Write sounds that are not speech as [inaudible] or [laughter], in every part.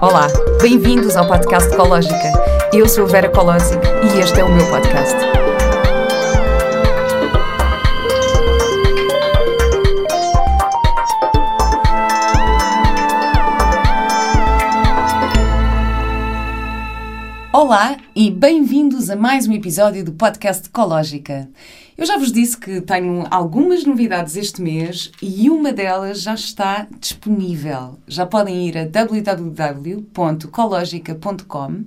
Olá, bem-vindos ao podcast Ecológica. Eu sou Vera Colosic e este é o meu podcast. Olá e bem-vindos a mais um episódio do podcast Ecológica. Eu já vos disse que tenho algumas novidades este mês e uma delas já está disponível. Já podem ir a www.cologica.com,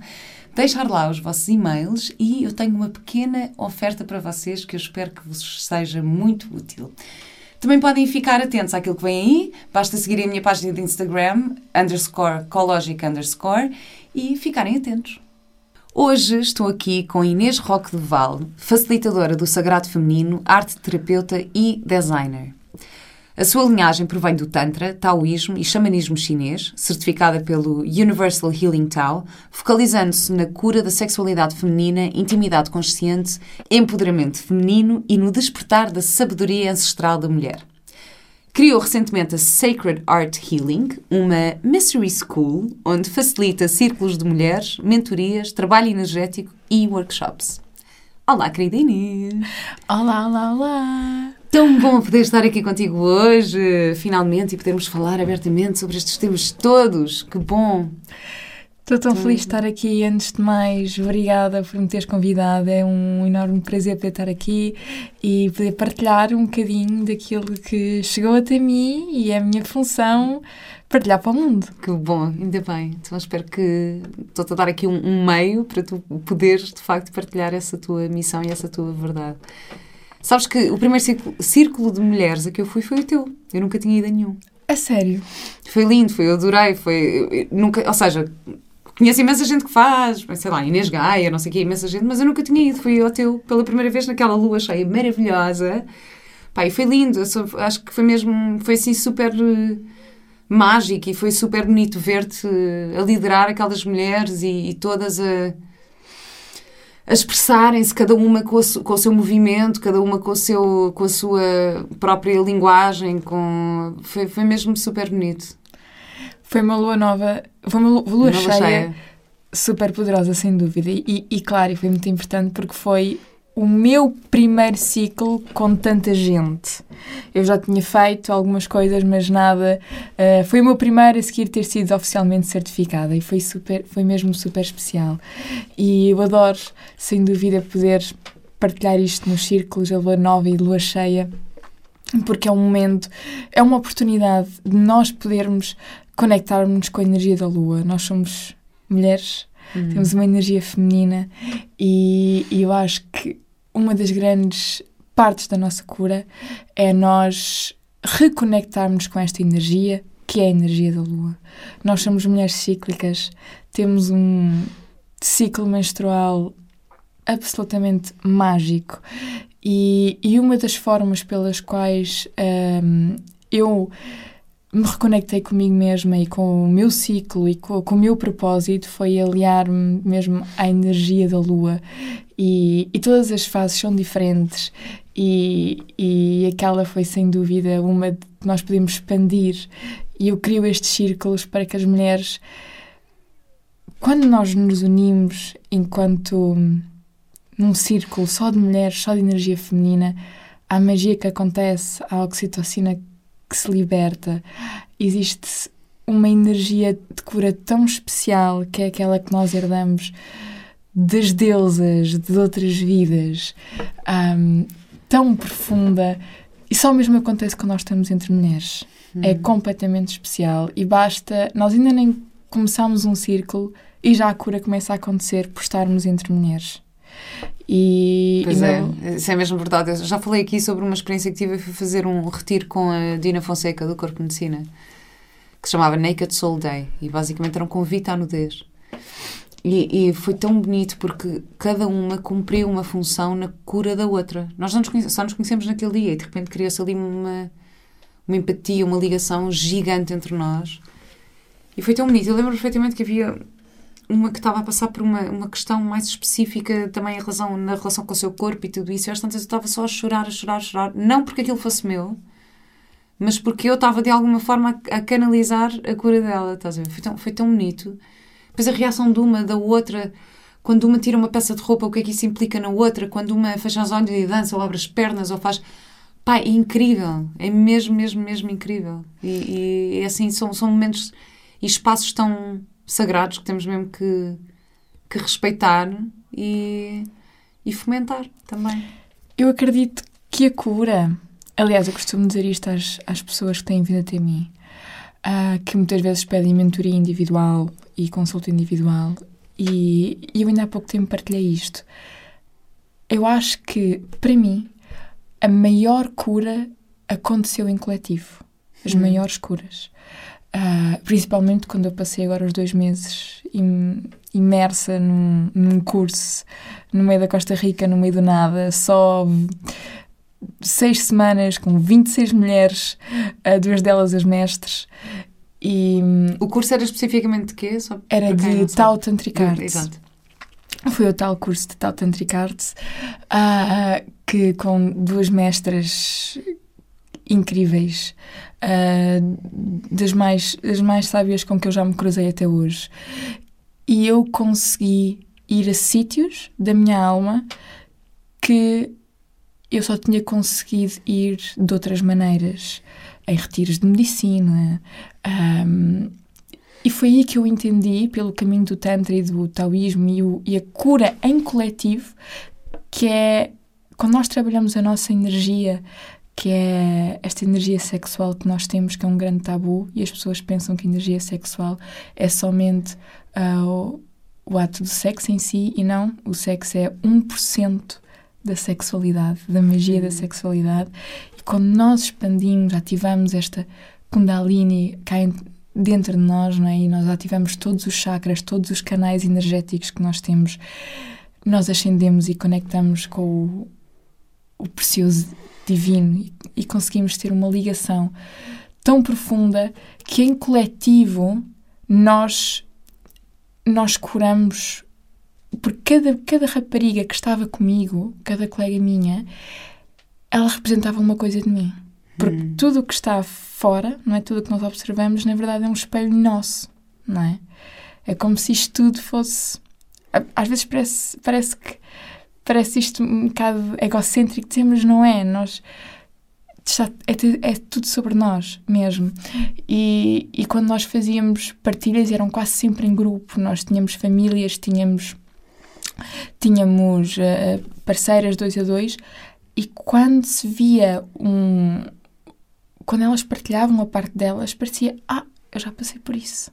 deixar lá os vossos e-mails e eu tenho uma pequena oferta para vocês que eu espero que vos seja muito útil. Também podem ficar atentos àquilo que vem aí, basta seguirem a minha página de Instagram, underscore, cologica, underscore, e ficarem atentos. Hoje estou aqui com Inês Roque de Val, facilitadora do Sagrado Feminino, arte terapeuta e designer. A sua linhagem provém do Tantra, Taoísmo e Xamanismo chinês, certificada pelo Universal Healing Tao, focalizando-se na cura da sexualidade feminina, intimidade consciente, empoderamento feminino e no despertar da sabedoria ancestral da mulher. Criou recentemente a Sacred Art Healing, uma mystery school onde facilita círculos de mulheres, mentorias, trabalho energético e workshops. Olá, querida Inês! Olá, olá, olá! Tão bom poder estar aqui contigo hoje, finalmente, e podermos falar abertamente sobre estes temas todos. Que bom! Estou tão feliz de estar aqui. Antes de mais, obrigada por me teres convidado. É um enorme prazer poder estar aqui e poder partilhar um bocadinho daquilo que chegou até mim e é a minha função partilhar para o mundo. Que bom, ainda bem. Então espero que estou-te a dar aqui um, um meio para tu poderes de facto partilhar essa tua missão e essa tua verdade. Sabes que o primeiro círculo, círculo de mulheres a que eu fui foi o teu. Eu nunca tinha ido a nenhum. A sério? Foi lindo, foi, eu adorei, foi, eu, nunca, ou seja, conheço imensa gente que faz, sei lá, Inês Gaia, não sei o quê, imensa gente, mas eu nunca tinha ido. Fui ao teu pela primeira vez naquela lua cheia maravilhosa. Pá, e foi lindo. Acho que foi mesmo, foi assim super uh, mágico e foi super bonito ver-te uh, a liderar aquelas mulheres e, e todas a, a expressarem-se, cada uma com, com, o seu movimento, cada uma com, o seu, com a sua própria linguagem. Com, foi, foi mesmo super bonito. Foi uma lua nova, foi uma lua, cheia, cheia, super poderosa, sem dúvida. E, e, claro, foi muito importante porque foi o meu primeiro ciclo com tanta gente. Eu já tinha feito algumas coisas, mas nada. Uh, foi o meu primeiro a seguir ter sido oficialmente certificada e foi, super, foi mesmo super especial. E eu adoro, sem dúvida, poder partilhar isto nos círculos, a lua nova e lua cheia porque é um momento, é uma oportunidade de nós podermos conectarmos com a energia da lua. Nós somos mulheres, uhum. temos uma energia feminina e, e, eu acho que uma das grandes partes da nossa cura é nós reconectarmos com esta energia que é a energia da lua. Nós somos mulheres cíclicas, temos um ciclo menstrual absolutamente mágico e, e uma das formas pelas quais um, eu me reconectei comigo mesma e com o meu ciclo e com, com o meu propósito foi aliar-me mesmo à energia da lua. E, e, todas as fases são diferentes e, e aquela foi sem dúvida uma que nós podemos expandir. E eu crio estes círculos para que as mulheres quando nós nos unimos enquanto num círculo só de mulheres, só de energia feminina, há magia que acontece, há oxitocina que se liberta. Existe uma energia de cura tão especial que é aquela que nós herdamos das deusas, de outras vidas, um, tão profunda. E só mesmo acontece quando nós estamos entre mulheres. Hum. É completamente especial e basta. Nós ainda nem começamos um círculo e já a cura começa a acontecer por estarmos entre mulheres. E, pois e é, não... isso é mesmo verdade. Eu já falei aqui sobre uma experiência que tive. Eu fui fazer um retiro com a Dina Fonseca do Corpo Medicina, que se chamava Naked Soul Day. E basicamente era um convite à nudez. E, e, foi tão bonito porque cada uma cumpriu uma função na cura da outra. Nós não nos só nos conhecemos naquele dia e de repente criou-se ali uma, uma empatia, uma ligação gigante entre nós. E foi tão bonito. Eu lembro perfeitamente que havia uma que estava a passar por uma, uma questão mais específica também em relação, na relação com o seu corpo e tudo isso. E às tantas eu estava só a chorar, a chorar, a chorar. Não porque aquilo fosse meu, mas porque eu estava de alguma forma a, a, canalizar a cura dela, estás a ver? Foi tão, foi tão bonito. Depois a reação de uma, da outra, quando uma tira uma peça de roupa, o que é que isso implica na outra, quando uma fecha os olhos e dança, ou abre as pernas, ou faz. Pá, é incrível, é mesmo, mesmo, mesmo incrível. E, e assim, são, são momentos e espaços tão sagrados que temos mesmo que, que respeitar e, e fomentar também. Eu acredito que a cura Aliás, eu costumo dizer isto às, às pessoas que têm vindo até mim, uh, que muitas vezes pedem mentoria individual e consulta individual, e, e eu ainda há pouco tempo partilhei isto. Eu acho que, para mim, a maior cura aconteceu em coletivo. As hum. maiores curas. Uh, principalmente quando eu passei agora os dois meses imersa num, num curso no meio da Costa Rica, no meio do nada, só seis semanas com 26 mulheres, uh, duas delas as mestres. E, o curso era especificamente de quê? Só era de Tao Tantric Arts. Exato. Foi o tal curso de Tao Tantric Arts, uh, que com duas mestras incríveis, uh, das, mais, das mais sábias com que eu já me cruzei até hoje. E eu consegui ir a sítios da minha alma que eu só tinha conseguido ir de outras maneiras, em retiros de medicina. Um, e foi aí que eu entendi, pelo caminho do Tantra e do Taoísmo e, o, e a cura em coletivo, que é quando nós trabalhamos a nossa energia, que é esta energia sexual que nós temos, que é um grande tabu, e as pessoas pensam que energia sexual é somente uh, o, o ato do sexo em si, e não, o sexo é 1% da sexualidade, da magia da sexualidade. E quando nós expandimos, ativamos esta Kundalini cá dentro de nós, não é? E nós ativamos todos os chakras, todos os canais energéticos que nós temos, nós ascendemos e conectamos com o, o precioso divino e, e conseguimos ter uma ligação tão profunda que em coletivo nós nós curamos porque cada, cada rapariga que estava comigo, cada colega minha, ela representava uma coisa de mim. Porque hum. tudo o que está fora, não é tudo o que nós observamos, na verdade é um espelho nosso, não é? É como se isto tudo fosse. Às vezes parece, parece que parece isto um bocado egocêntrico dizer, mas não é. Nós é, é, tudo sobre nós mesmo. E, e quando nós fazíamos partilhas eram quase sempre em grupo. Nós tínhamos famílias, tínhamos tínhamos uh, parceiras dois a dois e quando se via um. Quando elas partilhavam a parte delas, parecia: Ah, eu já passei por isso.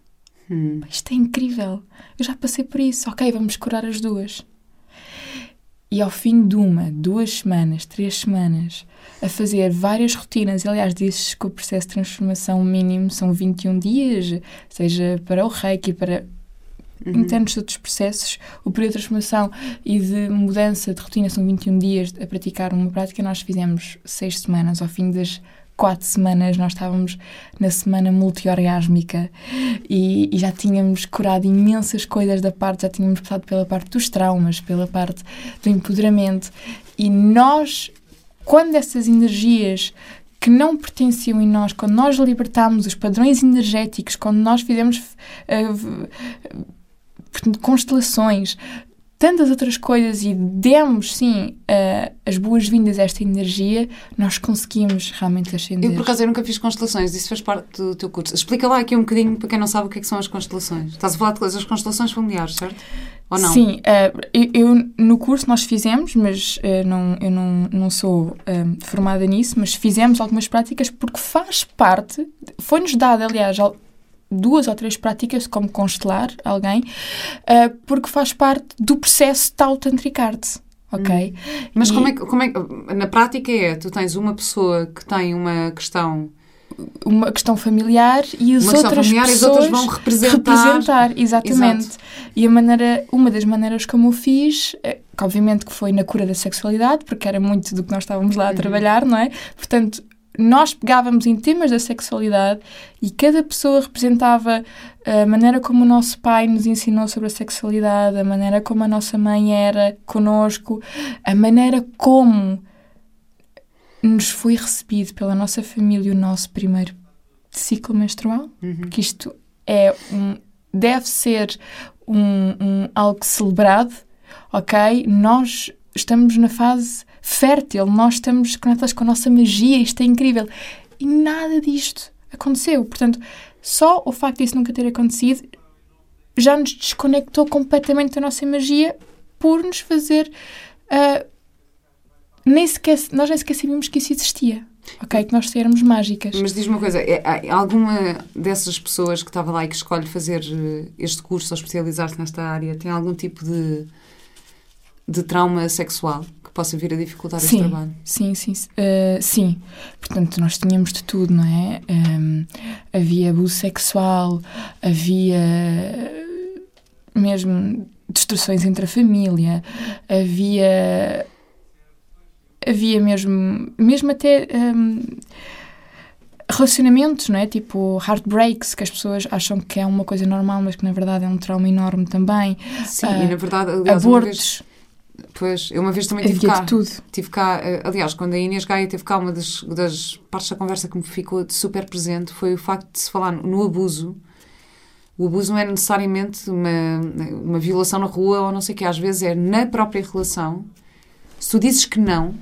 Hum. Isto é incrível. Eu já passei por isso. Ok, vamos curar as duas. E ao fim de uma, duas semanas, três semanas, a fazer várias rotinas, aliás, dizes que o processo de transformação mínimo são 21 dias, seja para o reiki, para uhum. internos de outros processos. O período de transformação e de mudança de rotina são 21 dias a praticar uma prática. Nós fizemos seis semanas. Ao fim das quatro semanas nós estávamos na semana multiorgásmica e, e, já tínhamos curado imensas coisas da parte, já tínhamos passado pela parte dos traumas, pela parte do empoderamento. E nós, quando essas energias que não pertenciam em nós, quando nós libertámos os padrões energéticos, quando nós fizemos uh, constelações, tantas outras coisas e demos, sim, uh, as boas-vindas a esta energia, nós conseguimos realmente ascender. Eu, por acaso, eu nunca fiz constelações, isso faz parte do teu curso. Explica lá aqui um bocadinho, para quem não sabe, o que, é que são as constelações. Estás a falar de coisas, constelações familiares, certo? Ou não? Sim, uh, eu, eu, no curso nós fizemos, mas uh, não, eu não, não sou formada nisso, mas fizemos algumas práticas porque faz parte, foi-nos dada, aliás, duas ou três práticas, como constelar alguém, uh, porque faz parte do processo tal Tantric Arts. Ok? Hum. Mas e... como, é que, como é que. Na prática é: tu tens uma pessoa que tem uma questão uma questão familiar e as outras familiar pessoas as outras vão representar. representar exatamente. Exato. E a maneira, uma das maneiras como eu fiz, eh, que obviamente que foi na cura da sexualidade, porque era muito do que nós estávamos lá a uhum. trabalhar, não é? Portanto, nós pegávamos em temas da sexualidade e cada pessoa representava a maneira como o nosso pai nos ensinou sobre a sexualidade, a maneira como a nossa mãe era conosco, a maneira como nos foi recebido pela nossa família o nosso primeiro ciclo menstrual, Uhum. que isto é um, deve ser um, um- algo celebrado, ok? Nós estamos na fase fértil, nós estamos conectados com a nossa magia, isto é incrível. E nada disto aconteceu. Portanto, só o facto disso nunca ter acontecido já nos desconectou completamente da nossa magia por nos fazer. ah, nem sequer, nós nem sequer sabíamos que isso existia. Ok? Que nós éramos mágicas. Mas diz-me uma coisa, é, alguma dessas pessoas que estava lá e que escolhe fazer eh, este curso ou especializar-se nesta área tem algum tipo de, de trauma sexual que possa vir a dificultar este Sim. trabalho? Sim, sim, uh, sim. Portanto, nós tínhamos de tudo, não é? Um, havia abuso sexual, havia mesmo destruções entre a família, havia havia mesmo mesmo até um, relacionamentos, não é? Tipo heartbreaks, que as pessoas acham que é uma coisa normal, mas que na verdade é um trauma enorme também. Sim, Ah, e na verdade, aliás, Abortos, pois, eu uma vez também tive cá, tudo. tive cá, eh, aliás, quando a Inês Gaia teve cá, uma das, das partes da conversa que me ficou de super presente foi o facto de se falar no abuso. O abuso não é necessariamente uma, uma violação na rua ou não sei o que, às vezes é na própria relação. Se tu dizes que não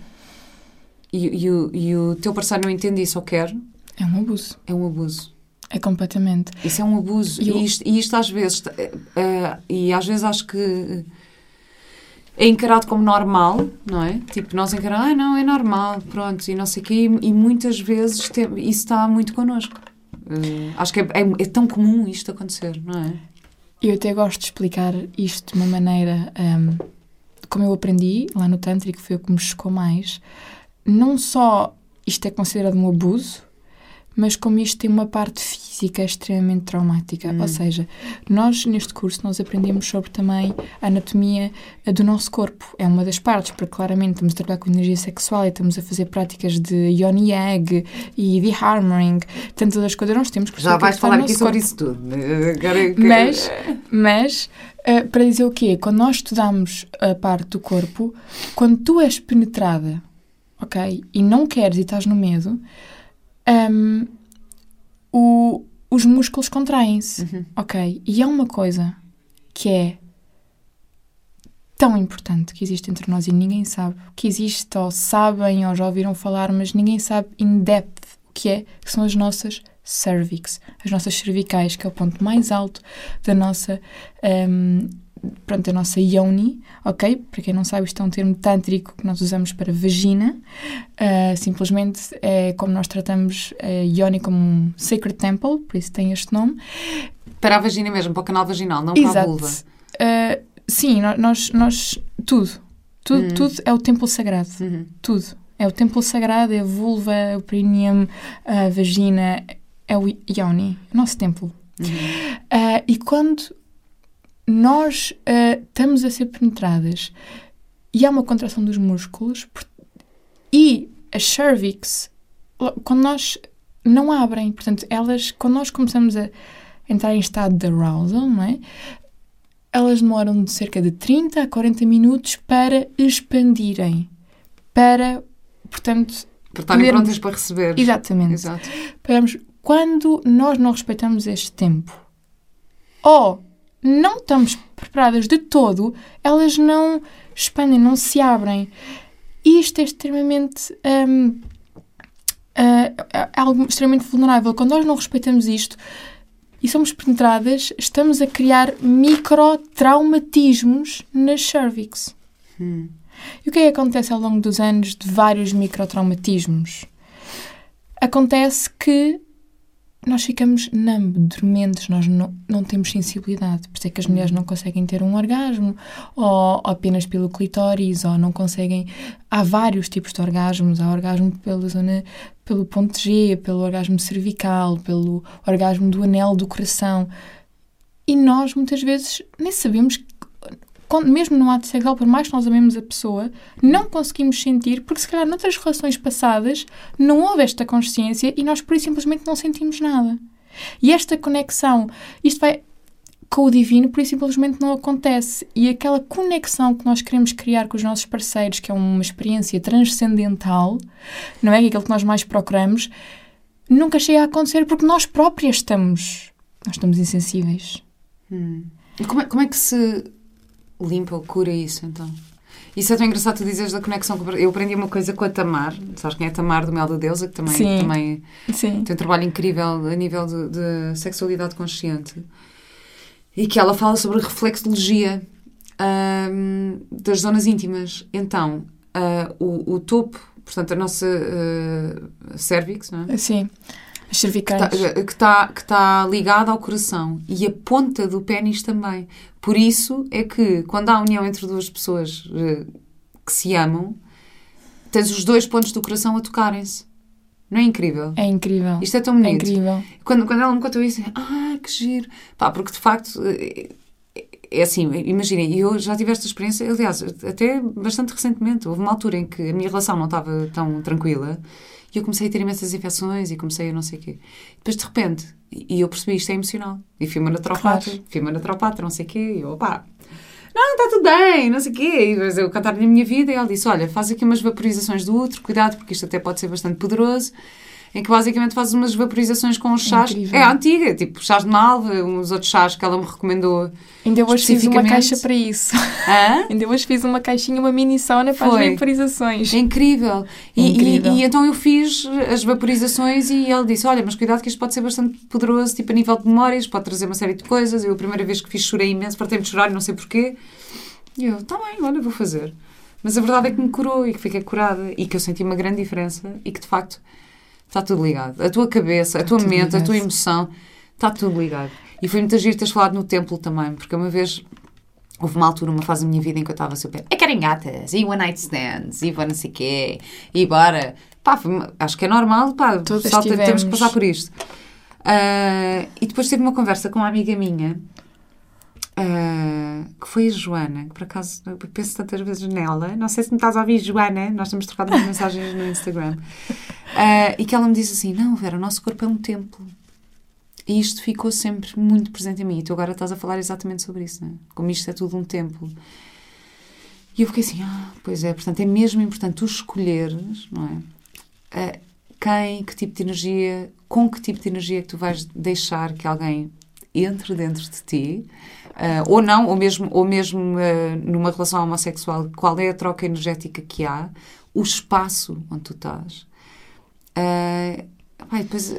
e, e o, e o teu parceiro não entende isso ou quer, É um abuso. é um abuso. É completamente. Isso é um abuso. E E, isto, e isto às vezes, eh, e às vezes acho que é encarado como normal, não é? Tipo, nós encaramos, ah, não, é normal, pronto, e não sei o quê, e, muitas vezes isso está muito connosco. Eh, acho que é, é- é tão comum isto acontecer, não é? Eu até gosto de explicar isto de uma maneira hum, como eu aprendi lá no Tântrico, foi o que me chocou mais. Não só isto é considerado um abuso, mas como isto tem uma parte física extremamente traumática. Hum. Ou seja, nós neste curso nós aprendemos sobre também a anatomia do nosso corpo. É uma das partes, porque claramente estamos a trabalhar com energia sexual e estamos a fazer práticas de yoni egg e de hammering, tantas das coisas nós temos que Já é vais falar aqui sobre corpo. isso tudo. Eh, Mas, mas uh, para dizer o quê? Quando nós estudamos a parte do corpo, quando tu és penetrada, ok? E não queres e estás no medo, um, o- os músculos contraem-se, Uhum. ok? E há uma coisa que é tão importante que existe entre nós e ninguém sabe que existe, ou sabem, ou já ouviram falar, mas ninguém sabe in depth o que é, que são as nossas cervix, as nossas cervicais, que é o ponto mais alto da nossa, hum, pronto, da nossa yoni, ok? Para quem não sabe, isto é um termo tântrico que nós usamos para vagina. Ah, simplesmente é como nós tratamos a yoni como um sacred temple, por isso tem este nome. Para a vagina mesmo, para o canal vaginal, não para a Exato. vulva. Ah, sim, nós, nós tudo, tudo, Hum. tudo é o templo sagrado, Uhum. tudo. É o templo sagrado, é a vulva, é o perineum, a vagina, é o yoni, o nosso templo. Uhum. Ah, e quando nós ah, estamos a ser penetradas e há uma contração dos músculos e as cervix, quando nós não abrem, portanto, elas, quando nós começamos a entrar em estado de arousal, não é? Elas demoram de cerca de 30 a 40 minutos para expandirem, para, portanto, Para estarem Podermos- prontas para receber. exatamente, Exato. Paramos. Quando nós não respeitamos este tempo ou não estamos preparadas de todo, elas não expandem, não se abrem. E isto é extremamente. hum, ah, é algo extremamente vulnerável. Quando nós não respeitamos isto e somos penetradas, estamos a criar microtraumatismos nas cervix. Hum. E o que é que acontece ao longo dos anos de vários microtraumatismos? Acontece que nós ficamos numb, dormentes, nós não, não temos sensibilidade. Por isso é que as mulheres não conseguem ter um orgasmo, ou apenas pelo clitóris, ou não conseguem. Há vários tipos de orgasmos. Há orgasmo pela zona, pelo ponto G, pelo orgasmo cervical, pelo orgasmo do anel do coração. E nós, muitas vezes, nem sabemos mesmo no ato sexual, por mais que nós amemos a pessoa, não conseguimos sentir, porque se calhar noutras relações passadas não houve esta consciência e nós por isso simplesmente não sentimos nada. E esta conexão, isto vai. com o divino, por isso simplesmente não acontece. E aquela conexão que nós queremos criar com os nossos parceiros, que é uma experiência transcendental, não é? Aquilo que nós mais procuramos, nunca chega a acontecer porque nós próprias estamos, nós estamos insensíveis. Hum. Como é, como é que se limpa ou cura isso, então? Isso é tão engraçado tu dizes da conexão. Eu aprendi uma coisa com a Tamar, sabes quem é a Tamar do Mel da Deusa, que também, Sim. também Sim. tem um trabalho incrível a nível de, de sexualidade consciente. E que ela fala sobre reflexologia ahm, das zonas íntimas. Então, ah, o, o topo, portanto, a nossa uh, cervix, não é? Sim. As cervicais. que está que tá ligada ao coração e a ponta do pênis também. Por isso é que quando há união entre duas pessoas eh, que se amam, tens os dois pontos do coração a tocarem-se. Não é incrível? É incrível. Isto é tão É bonito. incrível. Quando, quando ela me contou isso, ah, que giro. Pá, porque de facto, eh, é assim, imaginem, eu já tive esta experiência, aliás, até bastante recentemente. Houve uma altura em que a minha relação não estava tão tranquila e eu comecei a ter imensas infecções e comecei a não sei o quê. Depois, de repente, e eu percebi isto é emocional. E fui uma naturopata, Claro. fui uma naturopata, não sei o quê, e eu, opá, não, está tudo bem, não sei o quê. E eu cantar-lhe a minha vida e ela disse, olha, faz aqui umas vaporizações do útero, cuidado, porque isto até pode ser bastante poderoso. Em que basicamente fazes umas vaporizações com os chás. Incrível. É a antiga, tipo chás de malva, uns outros chás que ela me recomendou. Ainda hoje fiz uma caixa para isso. Hã? [laughs] Ainda hoje fiz uma caixinha, uma mini sauna para Foi. as vaporizações. É incrível. E, É incrível. E, e então eu fiz as vaporizações e ela disse: Olha, mas cuidado que isto pode ser bastante poderoso, tipo a nível de memórias, pode trazer uma série de coisas. Eu, a primeira vez que fiz, chorei imenso, partei-me de chorar, não sei porquê. E eu, tá bem, olha, vou fazer. Mas a verdade é que me curou e que fiquei curada e que eu senti uma grande diferença e que de facto está tudo ligado. A tua cabeça, a tua tudo mente, a tua emoção, está tudo ligado. E foi muito giro teres falado no templo também, porque uma vez houve uma altura, uma fase da minha vida em que eu estava super. É querem gatas, e one night stands, e vou não sei o quê, e bora. Pá, acho que é normal, pá, Todas pessoal, temos que passar por isto. Ah, e depois tive uma conversa com uma amiga minha, ah, que foi a Joana, que por acaso eu penso tantas vezes nela. Não sei se me estás a ouvir, Joana, nós temos trocado umas mensagens no Instagram. Ah, e que ela me disse assim: Não, Vera, o nosso corpo é um templo. E isto ficou sempre muito presente em mim. E tu agora estás a falar exatamente sobre isso, não é? Como isto é tudo um templo. E eu fiquei assim: Ah, pois é, portanto é mesmo importante tu escolheres, não é? Ah, quem, que tipo de energia, com que tipo de energia é que tu vais deixar que alguém entre dentro de ti, ah, ou não, ou mesmo, ou mesmo ah, numa relação homossexual, qual é a troca energética que há, o espaço onde tu estás. Ah, pá, e depois,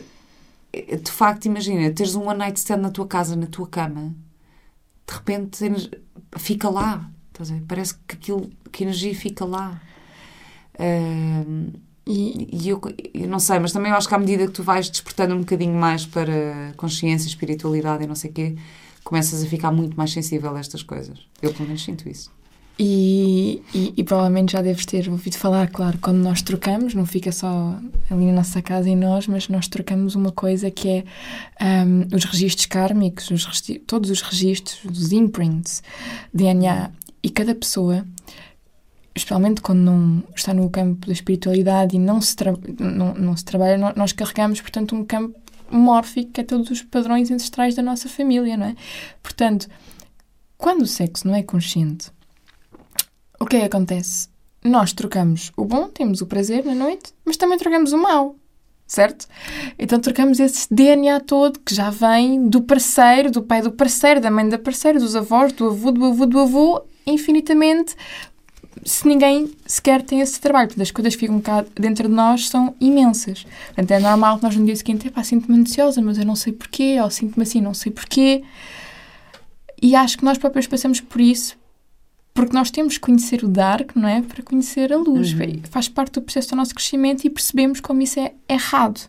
eh, de facto, imagina, teres um one night stand na tua casa, na tua cama, de repente fica lá. Parece que aquilo, que a energia fica lá. Ah, E, e eu, eu não sei, mas também eu acho que à medida que tu vais despertando um bocadinho mais para consciência, espiritualidade e não sei o quê, começas a ficar muito mais sensível a estas coisas. Eu pelo menos sinto isso. e, e, e provavelmente já deves ter ouvido falar, claro, quando nós trocamos, não fica só ali na nossa casa em nós, mas nós trocamos uma coisa que é ahm, os registros kármicos, os todos os registros, os imprints, DNA. E cada pessoa, especialmente quando não está no campo da espiritualidade e não se, não, não se trabalha, nó- nós carregamos, portanto, um campo mórfico que é todos os padrões ancestrais da nossa família, não é? Portanto, quando o sexo não é consciente, o que é que acontece? Nós trocamos o bom, temos o prazer na noite, mas também trocamos o mau, certo? Então trocamos esse DNA todo que já vem do parceiro, do pai do parceiro, da mãe da parceira, dos avós, do avô, do avô, do avô, infinitamente, se ninguém sequer tem esse trabalho. Portanto, as coisas que ficam cá dentro de nós são imensas. Portanto, é normal que nós no dia seguinte, epá, sinto-me ansiosa, mas eu não sei porquê, ou sinto-me assim, não sei porquê. E acho que nós próprios passamos por isso porque nós temos que conhecer o dark, não é? Para conhecer a luz. Faz parte do processo do nosso crescimento e percebemos como isso é errado.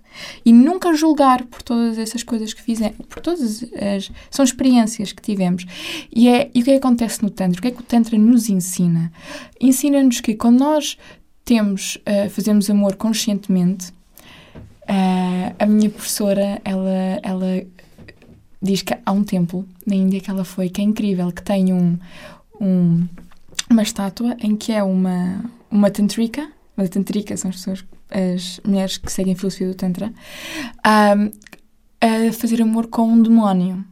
E nunca julgar por todas essas coisas que fizemos, por todas as. São experiências que tivemos. E, é, e o que é que acontece no Tantra? O que é que o Tantra nos ensina? Ensina-nos que quando nós temos, ah, fazemos amor conscientemente, ah, a minha professora, ela, ela diz que há um templo na Índia que ela foi, que é incrível, que tem um, um- uma estátua em que é uma, uma tantrika, uma tantrika são as pessoas, as mulheres que seguem a filosofia do Tantra, ahm, a fazer amor com um demónio.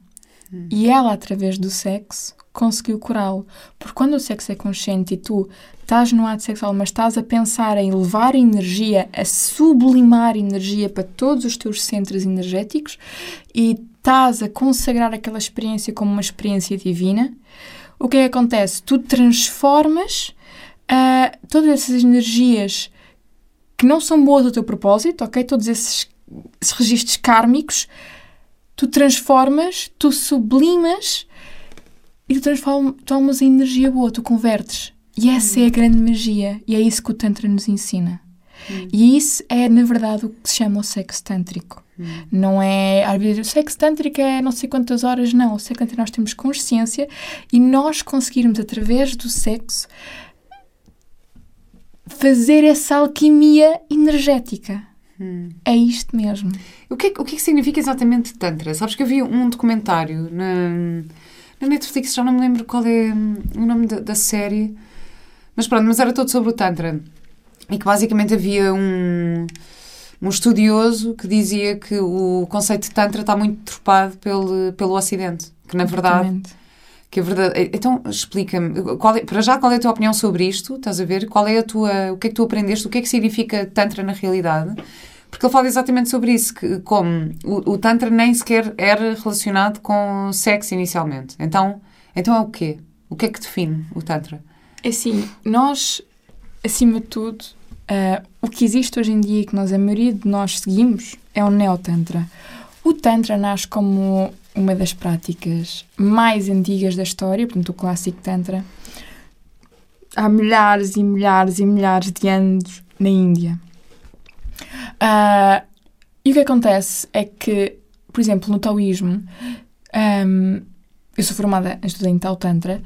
Hum. E ela, através do sexo, conseguiu curá-lo. Porque quando o sexo é consciente e tu estás no ato sexual, mas estás a pensar em levar energia, a sublimar energia para todos os teus centros energéticos e estás a consagrar aquela experiência como uma experiência divina, o que é que acontece? Tu transformas uh, todas essas energias que não são boas ao teu propósito, ok? Todos esses, esses registros kármicos, tu transformas, tu sublimas e tu transformas em energia boa, tu convertes. E essa é a grande magia. E é isso que o Tantra nos ensina. Hum. E isso é, na verdade, o que se chama o sexo tântrico. Hum. Não é o sexo tântrico é não sei quantas horas, não. O sexo tântrico nós temos consciência e nós conseguirmos, através do sexo, fazer essa alquimia energética. Hum. É isto mesmo. O que, é, o que é que significa exatamente Tantra? Sabes que eu vi um documentário na, na Netflix, já não me lembro qual é hum, o nome da, da série, mas pronto, mas era todo sobre o Tantra. E que basicamente havia um, um estudioso que dizia que o conceito de Tantra está muito tropado pelo, pelo Ocidente. Que na verdade. Exatamente que a verdade. Então, explica-me, é, para já, qual é a tua opinião sobre isto? Estás a ver? Qual é a tua. O que é que tu aprendeste? O que é que significa Tantra na realidade? Porque ele fala exatamente sobre isso, que como o, o Tantra nem sequer era relacionado com sexo inicialmente. Então, então é o quê? O que é que define o Tantra? É assim, nós, acima de tudo, uh, o que existe hoje em dia que nós, a maioria de nós seguimos é o Neo-Tantra. O Tantra nasce como uma das práticas mais antigas da história, portanto, o clássico Tantra, há milhares e milhares e milhares de anos na Índia. Uh, e o que acontece é que, por exemplo, no taoísmo, um, eu sou formada em estudante Tao Tantra,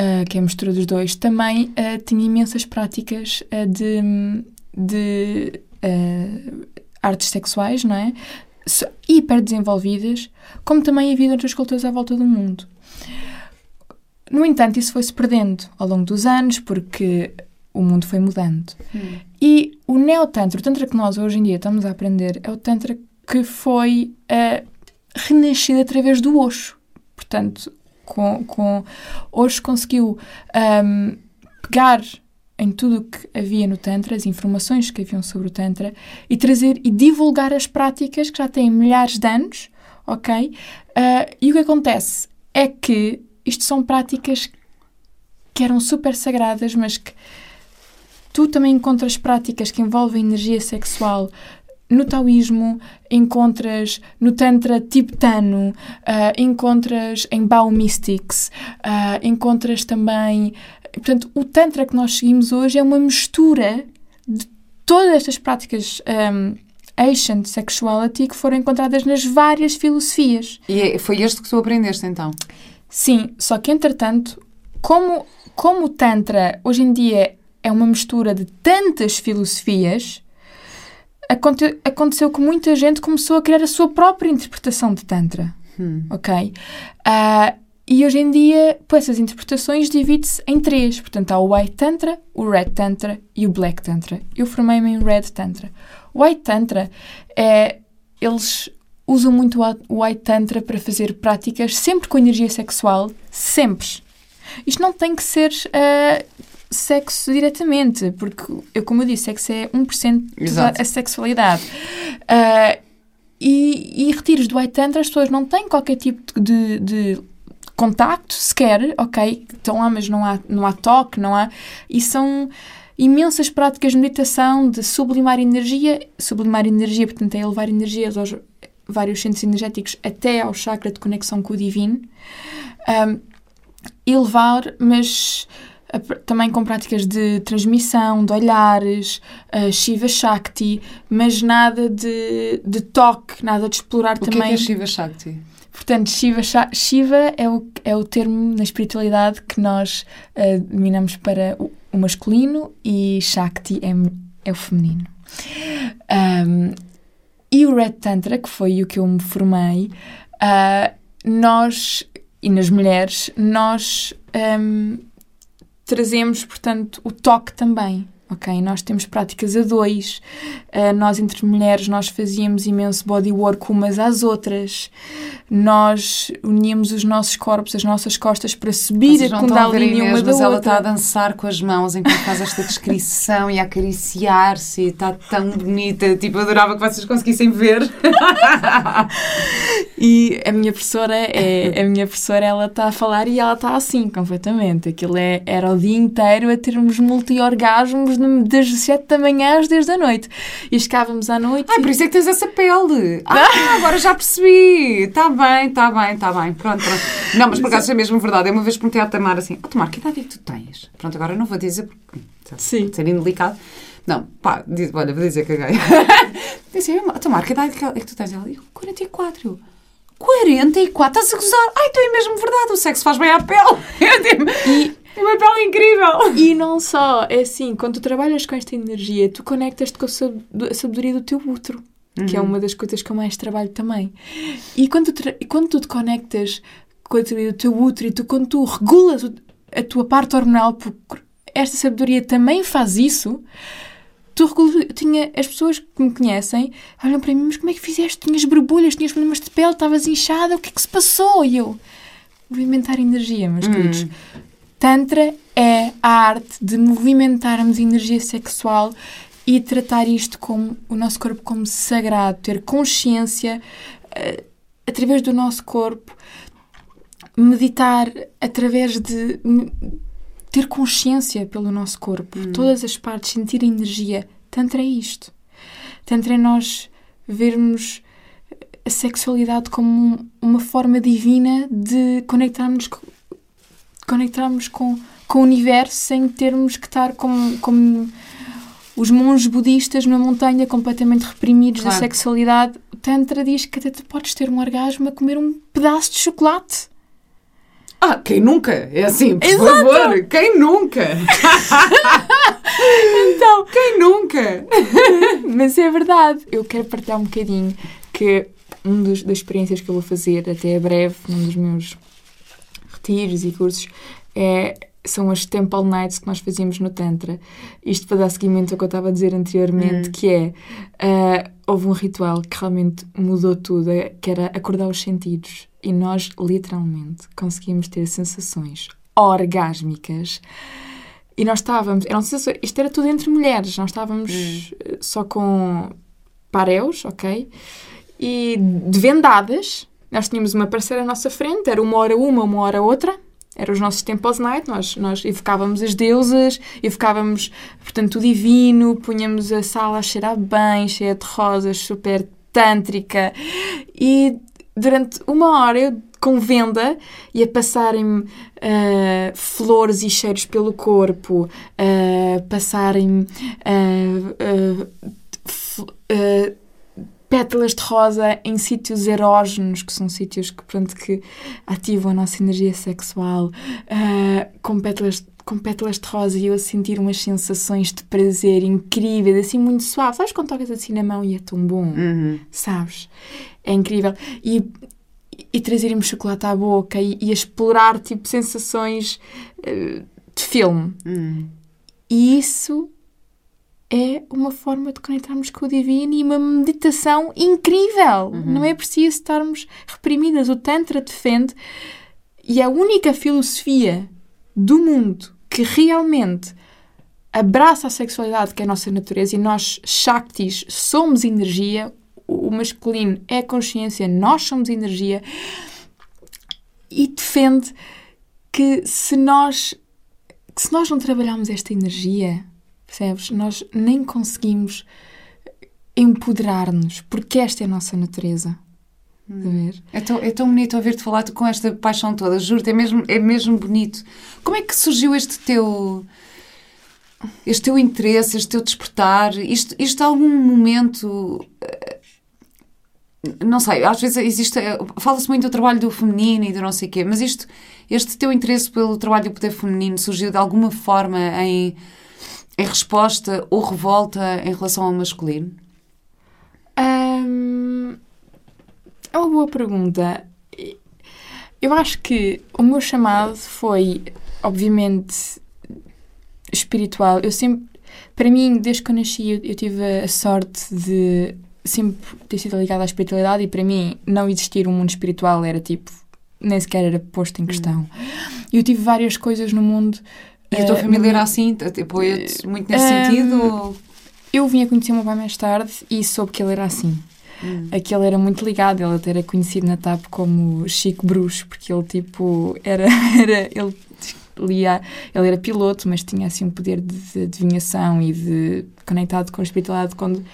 uh, que é a mistura dos dois, também uh, tinha imensas práticas uh, de, de artes sexuais, não é? hiper desenvolvidas, como também havia outras culturas à volta do mundo. No entanto, isso foi-se perdendo ao longo dos anos, porque o mundo foi mudando. Hum. E o Neo-Tantra, o Tantra que nós hoje em dia estamos a aprender, é o Tantra que foi uh, renascido através do Osho. Portanto, com, com Osho conseguiu um, pegar em tudo o que havia no Tantra, as informações que haviam sobre o Tantra, e trazer e divulgar as práticas que já têm milhares de anos, ok? Uh, e o que acontece é que isto são práticas que eram super sagradas, mas que tu também encontras práticas que envolvem energia sexual. No taoísmo, encontras no Tantra tibetano, uh, encontras em Bao Mystics, uh, encontras também Portanto, o Tantra que nós seguimos hoje é uma mistura de todas estas práticas um, Asian sexuality que foram encontradas nas várias filosofias. E é, foi este que tu aprendeste então? Sim, só que entretanto, como, como o Tantra hoje em dia é uma mistura de tantas filosofias, aconte, aconteceu que muita gente começou a criar a sua própria interpretação de Tantra. Hum. Ok? Uh, e hoje em dia, por essas interpretações, divide-se em três. Portanto, há o White Tantra, o Red Tantra e o Black Tantra. Eu formei-me em Red Tantra. O White Tantra é. Eles usam muito o White Tantra para fazer práticas sempre com energia sexual, sempre. Isto não tem que ser uh, sexo diretamente, porque, eu, como eu disse, sexo é 1% da sexualidade. Uh, e, e retiros do White Tantra, as pessoas não têm qualquer tipo de, de contacto sequer, ok, estão lá, mas não há, não há toque, não há. E são imensas práticas de meditação, de sublimar energia. Sublimar energia, portanto, é elevar energias aos vários centros energéticos até ao chakra de conexão com o divino. Um, elevar, mas também com práticas de transmissão, de olhares, uh, Shiva Shakti, mas nada de, de toque, nada de explorar o também. O que é, que é Shiva Shakti? Portanto, Shiva, Shiva é, o, é o termo na espiritualidade que nós uh, dominamos para o, o, masculino e Shakti é, é o feminino. Um, e o Red Tantra, que foi o que eu me formei, uh, nós, e nas mulheres, nós um, trazemos, portanto, o toque também, ok? Nós temos práticas a dois. Uh, nós, entre mulheres, nós fazíamos imenso bodywork umas às outras. Nós uníamos os nossos corpos, as nossas costas para subir Vocês a kundalini uma da mas ela está a outra. dançar com as mãos enquanto faz esta descrição e a acariciar-se está tão bonita. Tipo, adorava que vocês conseguissem ver. [laughs] E a minha professora é a minha professora, ela está a falar e ela está assim completamente. Aquilo é, era o dia inteiro a termos multi-orgasmos das 7 da manhã às 10 da noite. E chegávamos à noite. Ai, e- por isso é que tens essa pele. Ah, agora já percebi. Está bem, está bem, está bem. Pronto, pronto. Não, mas por acaso é mesmo verdade. Eu uma vez perguntei à Tamar assim: oh, Tamar, que idade é que tu tens? Pronto, agora não vou dizer porque Sim. pode ser indelicado. Não, pá, diz, olha, vou dizer que caguei. [laughs] Disse, eu, Tamar, que idade é que tu tens? Ela disse, 44. Eu, 44? Estás a gozar? Ai, tu é mesmo verdade, o sexo faz bem à pele. [laughs] Digo, E, é uma pele incrível. e não só, é assim, quando tu trabalhas com esta energia, tu conectas-te com a sab- a sabedoria do teu útero. Que é uma das coisas que eu mais trabalho também. E quando tu, e quando tu te conectas com a sabedoria do teu útero e tu, quando tu regulas a tua parte hormonal, porque esta sabedoria também faz isso, tu tinha, as pessoas que me conhecem olham para mim, mas como é que fizeste? Tinhas borbulhas, tinhas problemas de pele, estavas inchada, o que é que se passou? E eu, movimentar energia, meus queridos. Tantra é a arte de movimentarmos energia sexual e tratar isto como o nosso corpo como sagrado, ter consciência eh, através do nosso corpo, meditar através de ter consciência pelo nosso corpo, todas as partes, sentir a energia. Tantra é isto. Tantra é nós vermos a sexualidade como um- uma forma divina de conectarmos co- conectarmos com, com o universo sem termos que estar como, como os monges budistas numa montanha completamente reprimidos da Claro. sexualidade. O Tantra diz que até tu podes ter um orgasmo a comer um pedaço de chocolate. Ah, quem nunca? É assim, por Exato. favor, quem nunca? [laughs] Então, Quem nunca? [laughs] mas é verdade. Eu quero partilhar um bocadinho que um dos, das experiências que eu vou fazer até breve, num dos meus retiros e cursos, é, são as Temple Nights que nós fazíamos no Tantra. Isto para dar seguimento ao que eu estava a dizer anteriormente, que é, ah, houve um ritual que realmente mudou tudo, eh, que era acordar os sentidos. E nós, literalmente, conseguimos ter sensações orgásmicas. E nós estávamos, eram sensações, isto era tudo entre mulheres, nós estávamos eh, só com paréus, ok? E de vendadas, nós tínhamos uma parceira à nossa frente, era uma hora uma, uma hora outra, eram os nossos tempos night, nós, nós evocávamos as deusas, evocávamos, portanto, o divino, punhamos a sala a cheirar bem, cheia de rosas, super tântrica, e durante uma hora eu com venda e a passarem-me ah, flores e cheiros pelo corpo, a passarem-me f- ah, pétalas de rosa em sítios erógenos, que são sítios que, pronto, que ativam a nossa energia sexual, ah, com pétalas com pétalas de rosa e eu a sentir umas sensações de prazer incríveis, assim muito suave. Sabes quando tocas assim na mão e é tão bom? Uhum. sabes? É incrível. E, e trazermos chocolate à boca e, e explorar, tipo, sensações eh, de filme. Uhum. E isso é uma forma de conectarmos com o divino e uma meditação incrível. Não é preciso estarmos reprimidas. O Tantra defende e a única filosofia do mundo que realmente abraça a sexualidade, que é a nossa natureza, e nós, Shaktis, somos energia, o masculino é a consciência, nós somos energia, e defende que se nós, que se nós não trabalharmos esta energia, percebes? Nós nem conseguimos empoderar-nos, porque esta é a nossa natureza. Ver? É tão, é tão bonito ouvir-te falar com esta paixão toda, juro-te, é mesmo, é mesmo bonito. Como é que surgiu este teu. Este teu interesse, este teu despertar? Isto, isto algum momento. eh, Não sei, às vezes existe. eh, Fala-se muito do trabalho do feminino e do não sei quê, mas isto, este teu interesse pelo trabalho do poder feminino surgiu de alguma forma em, em resposta ou revolta em relação ao masculino? Hum, é uma boa pergunta. Eu acho que o meu chamado foi, obviamente, espiritual. Eu sempre. Para mim, desde que eu nasci, eu, eu tive a sorte de sempre ter sido ligada à espiritualidade e para mim não existir um mundo espiritual era tipo nem sequer era posto em questão. E eu tive várias coisas no mundo. E a tua família era assim? Apoia-te muito nesse sentido? Eu vim a conhecer o meu pai mais tarde e soube que ele era assim. Hum. Aquele era muito ligado, ele até era conhecido na TAP como Chico Bruxo, porque ele tipo era, [laughs] era ele lia, ele era piloto, mas tinha assim um poder de adivinhação e de conectado com a espiritualidade quando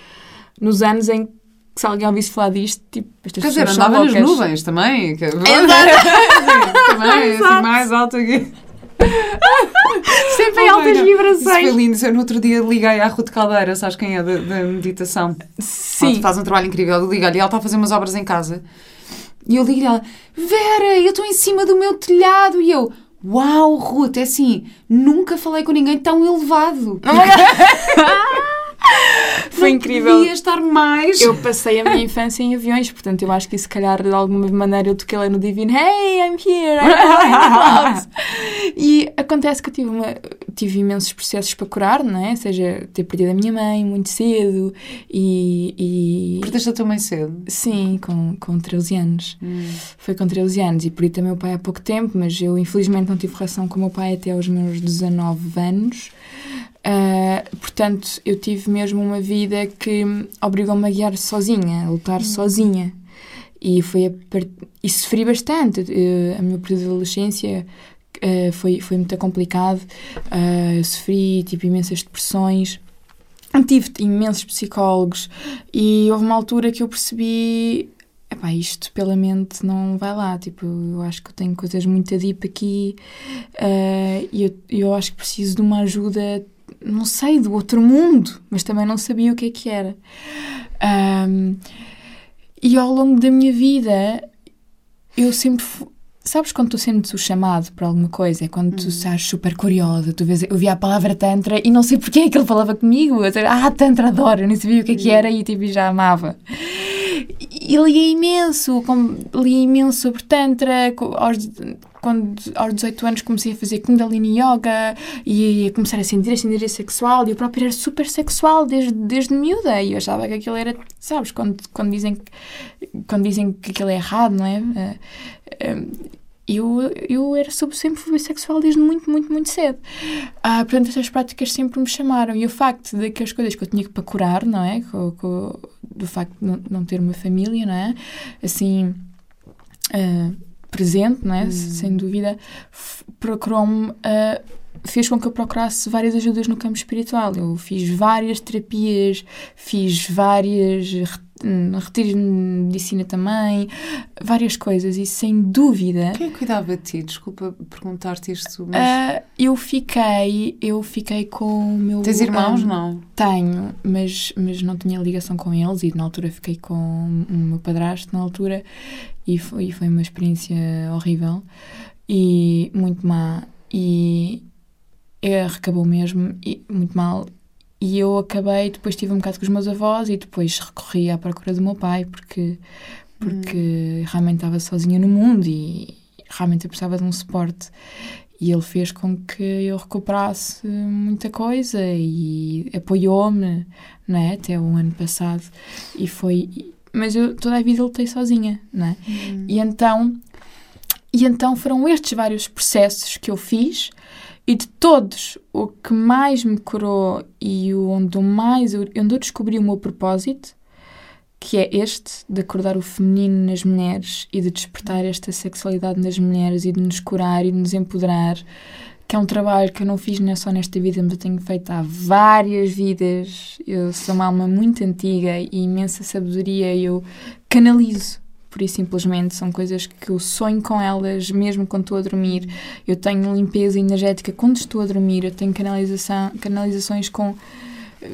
nos anos em que se alguém ouvisse falar disto, tipo, estas Quer dizer, andava nas nuvens também. Que... Exato. [laughs] também, assim, mais alto aqui. [laughs] Sempre em oh, altas vibrações. Isso foi lindo. Eu no outro dia liguei à Ruth Caldeira, sabes quem é, da, da meditação. Sim. Ela faz um trabalho incrível. Eu liguei-lhe e ela está a fazer umas obras em casa. E eu ligo-lhe ela, Vera, eu estou em cima do meu telhado. E eu, uau, Ruth, é assim, nunca falei com ninguém tão elevado. [laughs] [laughs] Foi não incrível. Podia estar mais. Eu passei a minha infância em aviões, portanto, eu acho que se calhar de alguma maneira eu toquei lá no Divino, hey, I'm here, I'm [laughs] E acontece que eu tive, uma, tive imensos processos para curar, não é? Ou seja, ter perdido a minha mãe muito cedo e. e... Perdeste a tua mãe cedo? Sim, com, com 13 anos. Hum. Foi com 13 anos e perdi também o pai há pouco tempo, mas eu infelizmente não tive relação com o meu pai até aos meus 19 anos. Uh, portanto, eu tive mesmo uma vida que obrigou-me a guiar sozinha, a lutar uhum. sozinha. E, foi a part... e sofri bastante. Uh, a meu período de adolescência uh, foi, foi muito complicado. Uh, sofri tipo, imensas depressões. Tive imensos psicólogos. E houve uma altura que eu percebi epá, isto pela mente não vai lá, tipo, eu acho que eu tenho coisas muito deep aqui uh, e eu, eu acho que preciso de uma ajuda não sei, do outro mundo, mas também não sabia o que é que era. Um, e ao longo da minha vida, eu sempre. Sabes quando tu sentes o chamado para alguma coisa? É quando tu uhum. estás super curiosa, tu vês, eu via a palavra Tantra e não sei porque é que ele falava comigo. Eu dizia, ah, Tantra adoro, eu nem sabia o que é que uhum. era e tipo, já amava. E lia imenso, lia imenso sobre Tantra, aos, quando aos 18 anos comecei a fazer Kundalini Yoga e a começar a sentir a sentir sexual e eu própria era super sexual desde, desde miúda e eu achava que aquilo era, sabes, quando, quando, dizem, quando dizem que aquilo é errado, não é? Eu, eu era sempre fui sexual desde muito, muito, muito cedo. Ah, portanto, essas práticas sempre me chamaram. E o facto de que as coisas que eu tinha para curar, não é? Com, com, do facto de não, não, ter uma família, não é? Assim, uh, presente, não é? Hum. Sem dúvida, procurou-me. Uh, fez com que eu procurasse várias ajudas no campo espiritual. Eu fiz várias terapias, fiz várias retiros de medicina também, várias coisas, e sem dúvida. Quem cuidava de ti? Desculpa perguntar-te isto, mas. Uh, eu fiquei, eu fiquei com o meu. Tens irmãos? Um, não? Tenho, mas, mas não tinha ligação com eles, e na altura fiquei com o meu padrasto, na altura, e foi, foi uma experiência horrível e muito má. E é, acabou mesmo e, muito mal e eu acabei, depois tive um bocado com os meus avós e depois recorri à procura do meu pai porque, porque hum. realmente estava sozinha no mundo e realmente eu precisava de um suporte. E ele fez com que eu recuperasse muita coisa e apoiou-me, não é? Até o ano passado. E foi. Mas eu toda a vida lutei sozinha, não é? Hum. E então. E então foram estes vários processos que eu fiz e de todos, o que mais me curou e onde mais eu, onde eu descobri o meu propósito, que é este, de acordar o feminino nas mulheres e de despertar esta sexualidade nas mulheres e de nos curar e de nos empoderar, que é um trabalho que eu não fiz é só nesta vida, mas eu tenho feito há várias vidas. Eu sou uma alma muito antiga e imensa sabedoria eu canalizo por simplesmente são coisas que eu sonho com elas mesmo quando estou a dormir. Eu tenho limpeza energética quando estou a dormir, eu tenho canalização, canalizações com eh,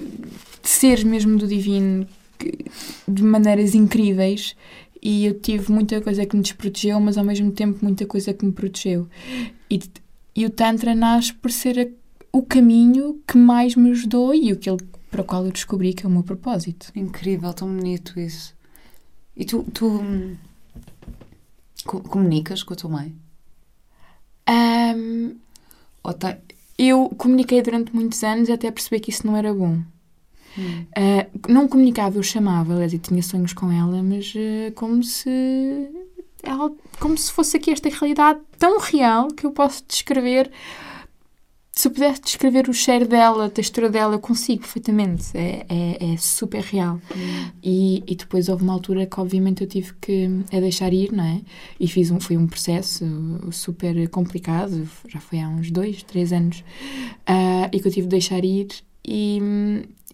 seres mesmo do divino de maneiras incríveis e eu tive muita coisa que me desprotegeu, mas ao mesmo tempo muita coisa que me protegeu. E, e o Tantra nasce por ser a, o caminho que mais me ajudou e aquele para o qual eu descobri que é o meu propósito. Incrível, tão bonito isso. E tu, tu hum, comunicas com a tua mãe? Um... Eu comuniquei durante muitos anos até perceber que isso não era bom. Hum. Uh, não comunicava, eu chamava, aliás, e tinha sonhos com ela, mas uh, como se ela, como se fosse aqui esta realidade tão real que eu posso descrever se eu pudesse descrever o cheiro dela, a textura dela, eu consigo perfeitamente. É, é, é super real. Hum. E, e, depois houve uma altura que, obviamente, eu tive que a deixar ir, não é? E fiz um, foi um processo super complicado, já foi há uns dois, três anos, uh, e que eu tive de deixar ir. E,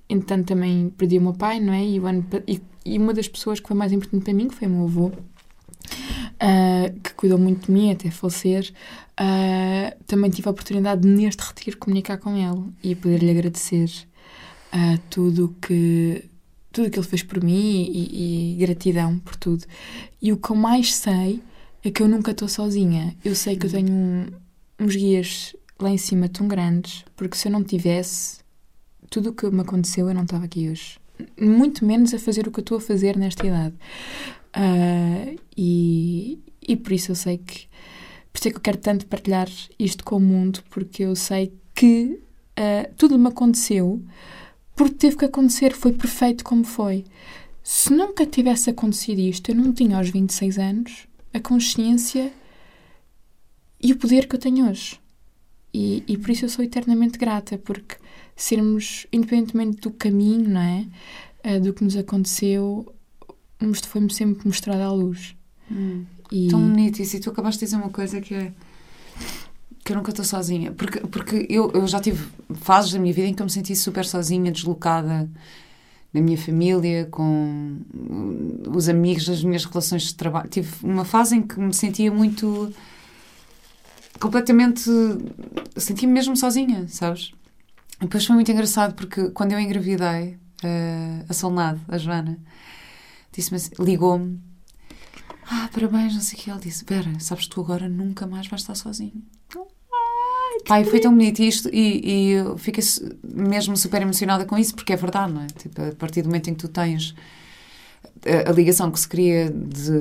entretanto, também perdi o meu pai, não é? E, ano, e, e uma das pessoas que foi mais importante para mim, que foi o meu avô, uh, que cuidou muito de mim até falecer, uh, também tive a oportunidade de, neste retiro, comunicar com ele e poder-lhe agradecer uh, tudo que tudo que ele fez por mim e, e, gratidão por tudo. E o que eu mais sei é que eu nunca estou sozinha. Eu sei que eu tenho um, uns guias lá em cima tão grandes, porque se eu não tivesse tudo o que me aconteceu, eu não estava aqui hoje. Muito menos a fazer o que eu estou a fazer nesta idade. Uh, e, e por isso eu sei que. Por isso é que eu quero tanto partilhar isto com o mundo, porque eu sei que uh, tudo me aconteceu porque teve que acontecer, foi perfeito como foi. Se nunca tivesse acontecido isto, eu não tinha aos 26 anos a consciência e o poder que eu tenho hoje. E, e por isso eu sou eternamente grata, porque sermos, independentemente do caminho, não é? Uh, do que nos aconteceu, foi-me sempre mostrado à luz. Hum. E... Tão bonito isso. E tu acabaste de dizer uma coisa que é que eu nunca estou sozinha. Porque, porque eu, eu já tive fases da minha vida em que eu me senti super sozinha, deslocada na minha família, com os amigos, as minhas relações de trabalho. Tive uma fase em que me sentia muito. completamente. sentia-me mesmo sozinha, sabes? E depois foi muito engraçado porque quando eu engravidei, uh, a Solnado, a Joana, disse-me assim, ligou-me. Ah, parabéns, não sei o que. Ele disse: Vera, sabes, tu agora nunca mais vais estar sozinho. Ai, Pai, foi tão bonito isto e, e eu fiquei mesmo super emocionada com isso, porque é verdade, não é? Tipo, a partir do momento em que tu tens a, a ligação que se cria de,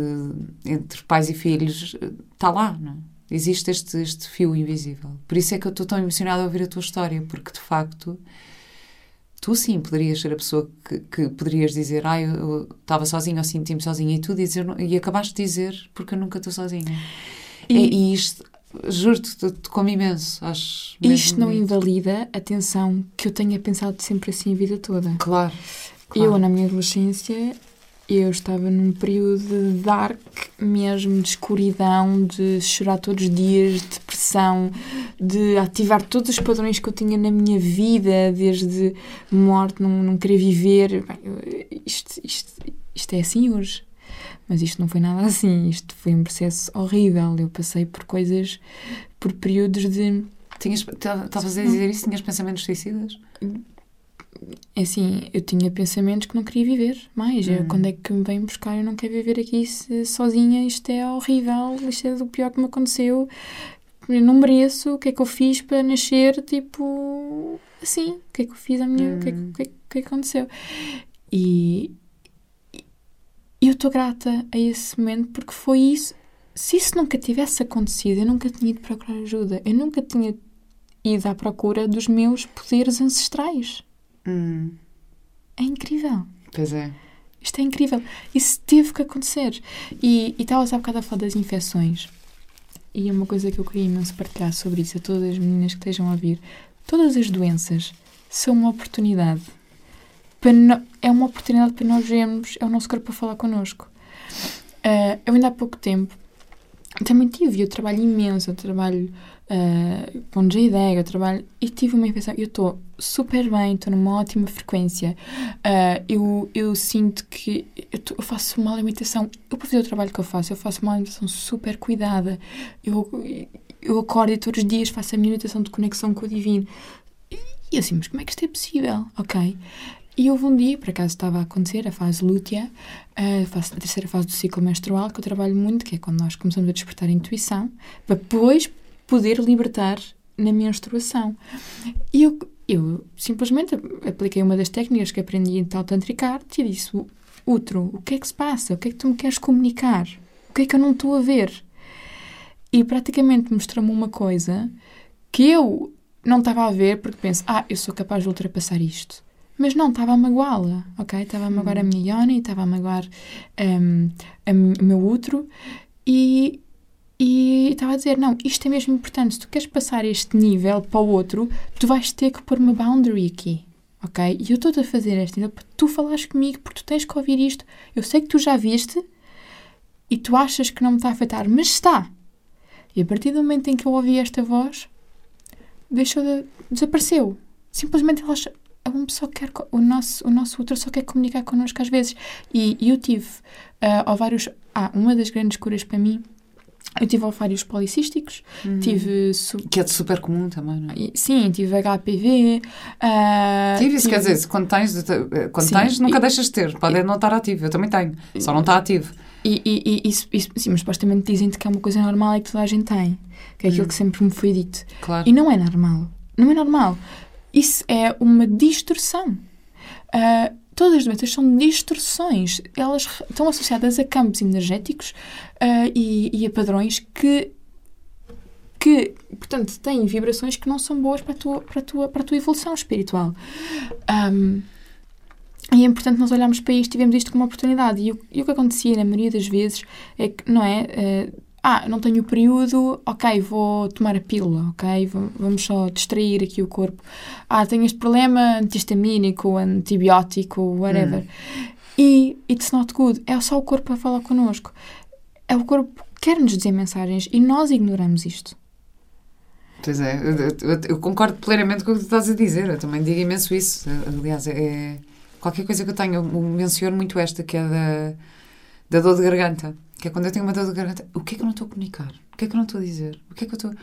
entre pais e filhos, está lá, não é? Existe este, este fio invisível. Por isso é que eu estou tão emocionada a ouvir a tua história, porque de facto tu sim poderias ser a pessoa que, que poderias dizer, ah, eu estava sozinha ou senti-me sozinha, e tu dizer, e acabaste de dizer, porque eu nunca estou sozinha. E, e, e isto, juro-te, como imenso. Acho isto não bonito. invalida a atenção que eu tenha pensado sempre assim a vida toda. Claro. claro. Eu, na minha adolescência, eu estava num período de dark mesmo, de escuridão, de chorar todos os dias, de depressão, de ativar todos os padrões que eu tinha na minha vida, desde morte, não, não querer viver. Bem, isto, isto, isto é assim hoje. Mas isto não foi nada assim. Isto foi um processo horrível. Eu passei por coisas, por períodos de. Estavas a dizer isso? Tinhas pensamentos suicidas? É assim, eu tinha pensamentos que não queria viver mais. Hum. Eu, quando é que me vem buscar? Eu não quero viver aqui sozinha. Isto é horrível. Isto é do pior que me aconteceu. Eu não mereço. O que é que eu fiz para nascer? Tipo, assim. O que é que eu fiz a minha. Hum. O, que é, o, que é, o que é que aconteceu? E eu estou grata a esse momento porque foi isso. Se isso nunca tivesse acontecido, eu nunca tinha ido procurar ajuda. Eu nunca tinha ido à procura dos meus poderes ancestrais. Hum. É incrível. Pois é. Isto é incrível. Isso teve que acontecer. E estavas há bocado a falar das infecções. E uma coisa que eu queria imenso partilhar sobre isso a todas as meninas que estejam a ouvir. Todas as doenças são uma oportunidade. Para no... É uma oportunidade para nós vermos, é o nosso corpo a falar connosco. Uh, eu ainda há pouco tempo também tive, eu trabalho imenso, eu trabalho uh, com JDEG, eu trabalho e tive uma infecção. Eu estou super bem, estou numa ótima frequência. Uh, eu, eu sinto que eu, tô, eu, faço uma alimentação, eu para fazer o trabalho que eu faço, eu faço uma alimentação super cuidada. Eu, eu acordo e todos os dias faço a minha alimentação de conexão com o divino. E, assim, mas como é que isto é possível? Ok. E houve um dia, por acaso estava a acontecer, a fase lútea, a, fase, a terceira fase do ciclo menstrual, que eu trabalho muito, que é quando nós começamos a despertar a intuição, para depois poder libertar na menstruação. E eu, eu simplesmente apliquei uma das técnicas que aprendi em tal Tantricar e disse, Outro, o que é que se passa? O que é que tu me queres comunicar? O que é que eu não estou a ver? E praticamente mostrou-me uma coisa que eu não estava a ver porque penso, ah, eu sou capaz de ultrapassar isto. Mas não, estava a magoá-la, ok? Estava a magoar a Hum. minha Ioni, estava a magoar hum, a o meu útero e, e estava a dizer, não, isto é mesmo importante. Se tu queres passar este nível para o outro, tu vais ter que pôr uma boundary aqui, ok? E eu estou-te a fazer para tu falares comigo, porque tu tens que ouvir isto. Eu sei que tu já viste e tu achas que não me está a afetar, mas está. E a partir do momento em que eu ouvi esta voz, deixou de, desapareceu. Simplesmente ela ela só quer, o nosso, o nosso outro só quer comunicar connosco às vezes. E, eu tive ah, ovários, ah, uma das grandes curas para mim, eu tive ovários policísticos, tive, su- Que é de super comum também, não é? e- sim, tive HPV, ah, Tive isso, quer tive- dizer, quando tens, de- quando Sim. tens nunca E- deixas de ter. Pode não estar ativo. Eu também tenho. Só não está ativo. E, e, e isso, isso, sim, mas supostamente dizem-te que é uma coisa normal e que toda a gente tem. Que é aquilo Hum. que sempre me foi dito. Claro. E não é normal. Não é normal. Isso é uma distorção. Ah, todas as doenças são distorções. Elas estão associadas a campos energéticos ah, e, e a padrões que, que, portanto, têm vibrações que não são boas para a tua, para a tua, para a tua evolução espiritual. Ahm, e é importante nós olharmos para isto e vemos isto como uma oportunidade. E o, e o que acontecia na maioria das vezes é que, não é? eh, ah, não tenho período, ok, vou tomar a pílula, ok? Vamos só distrair aqui o corpo. Ah, tenho este problema antihistamínico, antibiótico, whatever. E it's not good. É só o corpo a falar connosco. É o corpo que quer nos dizer mensagens e nós ignoramos isto. Pois é, eu, eu- eu concordo plenamente com o que tu estás a dizer. Eu também digo imenso isso. Aliás, é qualquer coisa que eu tenho, eu menciono muito esta, que é da, da dor de garganta. Que é quando eu tenho uma dor de garganta, o que é que eu não estou a comunicar? O que é que eu não estou a dizer? O que é que eu estou.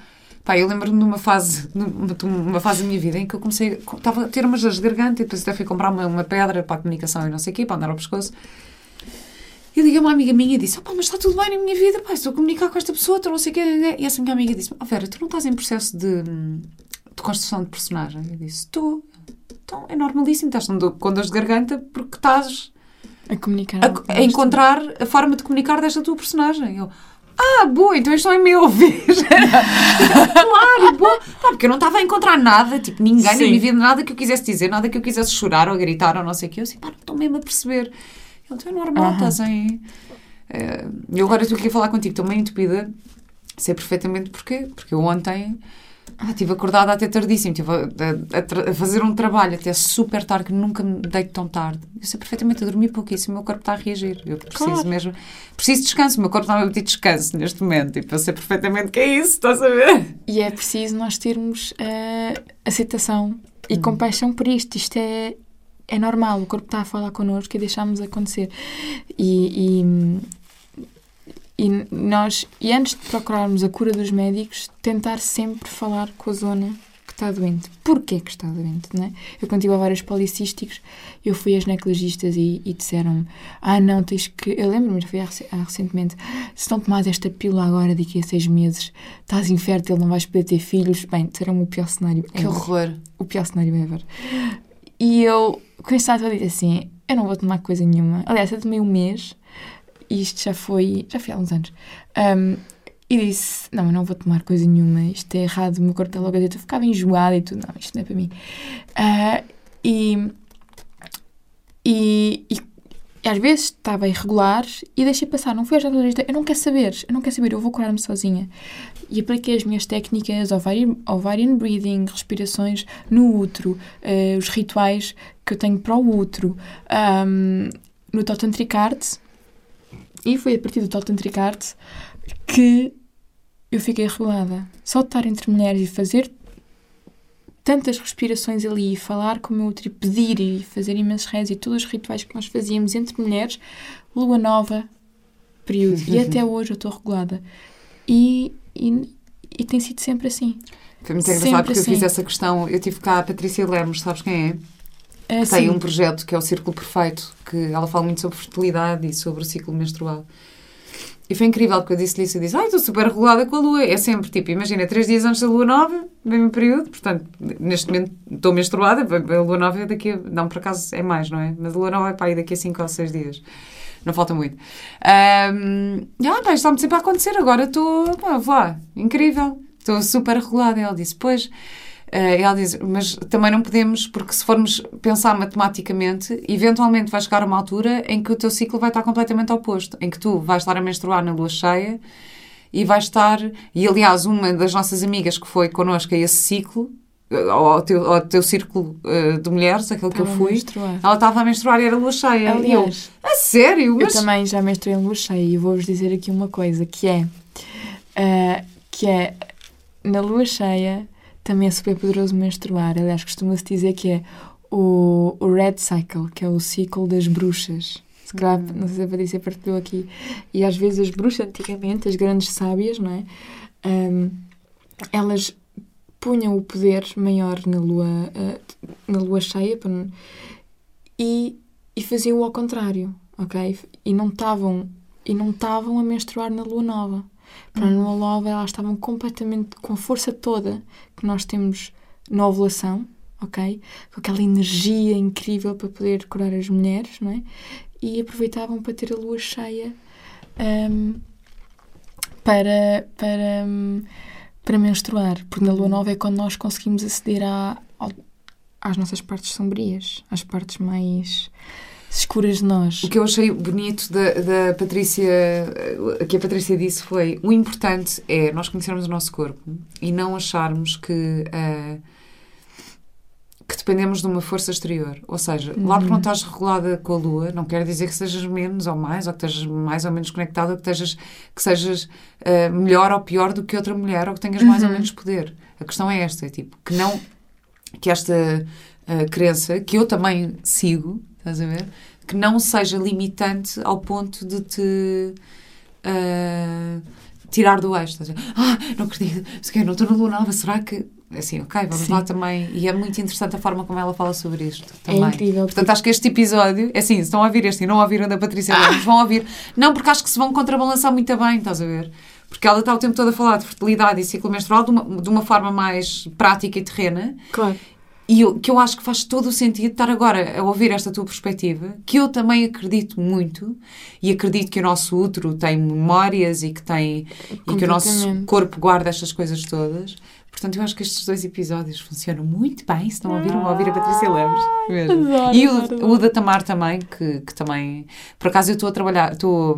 Pá, eu lembro-me de uma fase, numa, uma fase da minha vida em que eu comecei, a- estava a ter umas dores de garganta e depois até fui comprar uma, uma pedra para a comunicação e não sei o quê, para andar ao pescoço. E liguei uma amiga minha e disse: Opá, mas está tudo bem na minha vida, pá, estou a comunicar com esta pessoa, estou não sei o quê. E essa minha amiga disse: Oh, Vera, tu não estás em processo de, de construção de personagem? Eu disse: Estou. Então é normalíssimo, estás com dores de garganta porque estás A comunicar. a, a encontrar a forma de comunicar desta tua personagem. Eu, ah, boa, então isto não é meu, [laughs] vês? [laughs] claro, boa. Pá, porque eu não estava a encontrar nada, tipo, ninguém na Sim. minha vida, nada que eu quisesse dizer, nada que eu quisesse chorar ou gritar ou não sei o quê. Eu assim, pá, não estou mesmo a perceber. Ele, então é normal, Aham. estás em. Eh, Eu agora estou aqui a falar contigo, estou meio entupida, sei perfeitamente porquê. Porque eu ontem ah, estive acordada até tardíssimo, estive a, a- a fazer um trabalho até super tarde, que nunca me deito tão tarde. Eu sei perfeitamente, eu dormi pouquíssimo, o meu corpo está a reagir. Eu preciso Claro. mesmo. Preciso de descanso, o meu corpo está a pedir descanso neste momento. E eu sei perfeitamente que é isso, estás a ver? E é preciso nós termos eh, aceitação e Hum. compaixão por isto. Isto é, é normal, o corpo está a falar connosco e deixamos acontecer. E, e, e nós, e antes de procurarmos a cura dos médicos, tentar sempre falar com a zona que está doente. Porquê que está doente, não é? Eu quando tive ovários policísticos, eu fui às ginecologistas e, e disseram-me ah não, tens que... Eu lembro-me, foi há, há recentemente, se não tomares esta pílula agora, daqui a seis meses, estás infértil, não vais poder ter filhos. Bem, será o pior cenário Que ever. horror. O pior cenário ever. E eu, com este ato, eu disse assim, eu não vou tomar coisa nenhuma. Aliás, eu tomei um mês, e isto já foi, já foi há uns anos. Um, e disse, não, eu não vou tomar coisa nenhuma, isto é errado, o meu corpo está logo a dizer, eu ficava enjoada e tudo, não, isto não é para mim. Ah, e, e, e, às vezes estava irregular e deixei passar, não fui às ginecologista, eu não quero saber, eu não quero saber, eu vou curar-me sozinha. E apliquei as minhas técnicas, ovarian, ovarian breathing, respirações no útero, eh, os rituais que eu tenho para o útero, ahm, no Totantric Art, e foi a partir do Totantric Art que eu fiquei regulada. Só de estar entre mulheres e fazer tantas respirações ali, e falar com o meu útero, e pedir e fazer imensos rezos e todos os rituais que nós fazíamos entre mulheres, lua nova, período. E até [laughs] hoje eu estou regulada. E, e, e tem sido sempre assim. Foi muito Sempre engraçado porque eu assim. fiz essa questão. Eu tive cá a Patrícia Lemos, sabes quem é? É Tem assim. um projeto que é o Círculo Perfeito, que ela fala muito sobre fertilidade e sobre o ciclo menstrual. E foi incrível, porque eu disse-lhe isso, eu disse, ai, estou super regulada com a lua. É sempre, tipo, imagina, três dias antes da lua nova, vem o período, portanto, neste momento estou menstruada, a lua nova é daqui a, não, por acaso é mais, não é? Mas a lua nova é para aí daqui a cinco ou seis dias. Não falta muito. Um, e, ah, pá, está-me sempre a acontecer, agora estou, pá, vou lá, incrível, estou super regulada. E ela disse, pois, ela diz, mas também não podemos, porque se formos pensar matematicamente, eventualmente vai chegar uma altura em que o teu ciclo vai estar completamente oposto, em que tu vais estar a menstruar na lua cheia e vais estar. E aliás, uma das nossas amigas que foi connosco a esse ciclo, ao teu, ao teu círculo uh, de mulheres, aquele que eu fui, ela estava a menstruar e era lua cheia. Aliás, eu, a sério? Mas... Eu também já menstruei em lua cheia e vou-vos dizer aqui uma coisa que é. Uh, que é na lua cheia também é super poderoso menstruar. Aliás, costuma-se dizer que é o, o Red Cycle, que é o ciclo das bruxas. Se calhar, hum. não sei se a Patrícia partilhou aqui. E às vezes as bruxas, antigamente, as grandes sábias, não é? Um, elas punham o poder maior na lua, uh, na lua cheia e, e faziam o ao contrário, ok? E não estavam e não estavam a menstruar na lua nova. Para uhum. no Love elas estavam completamente com a força toda que nós temos na ovulação, ok? Com aquela energia incrível para poder curar as mulheres, não é? E aproveitavam para ter a lua cheia um, para, para, um, para menstruar. Porque na lua nova é quando nós conseguimos aceder à, às nossas partes sombrias, às partes mais escuras de nós. O que eu achei bonito da, da Patrícia, que a Patrícia disse foi: o importante é nós conhecermos o nosso corpo e não acharmos que. Uh, que dependemos de uma força exterior. Ou seja, uhum. lá porque não estás regulada com a Lua, não quer dizer que sejas menos ou mais, ou que estejas mais ou menos conectada, ou que, estejas, que sejas uh, melhor ou pior do que outra mulher, ou que tenhas uhum. mais ou uhum. menos poder. A questão é esta, é tipo, que não, que esta uh, crença, que eu também sigo, estás a ver? Que não seja limitante ao ponto de te uh, tirar do eixo. Estás a ver? Ah, não acredito, não estou na lua nova, será que. Assim, ok, vamos Sim. lá também. E é muito interessante a forma como ela fala sobre isto. É também. É incrível. Portanto, acho que este episódio, é assim, se estão a ouvir este e não ouviram da Patrícia ah. vão ouvir. Não, porque acho que se vão contrabalançar muito bem, estás a ver? Porque ela está o tempo todo a falar de fertilidade e ciclo menstrual de uma, de uma forma mais prática e terrena. Claro. E eu, que eu acho que faz todo o sentido estar agora a ouvir esta tua perspectiva, que eu também acredito muito, e acredito que o nosso útero tem memórias e que tem e que o nosso corpo guarda estas coisas todas. Portanto, eu acho que estes dois episódios funcionam muito bem. Se não ouviram, ouvir a Patrícia Lemos. Mesmo. e o, o da Tamar também, que, que também. Por acaso eu estou a trabalhar. Estou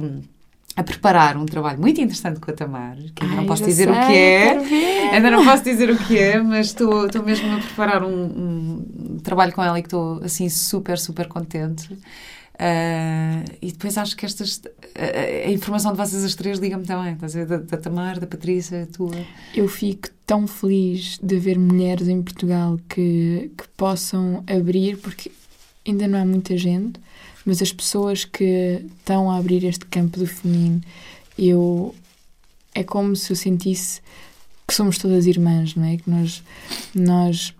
a preparar um trabalho muito interessante com a Tamar, que ainda Ai, não posso dizer sei, o que é. Ainda não posso dizer o que é, mas estou, estou mesmo a preparar um, um trabalho com ela e que estou assim super, super contente. Uh, e depois acho que estas a, a informação de vocês as três liga-me também, estás a ver? Da, da Tamar, da Patrícia, a tua. Eu fico tão feliz de ver mulheres em Portugal que, que possam abrir, porque ainda não há muita gente mas as pessoas que estão a abrir este campo do feminino, eu é como se eu sentisse que somos todas irmãs, não é? Que nós nós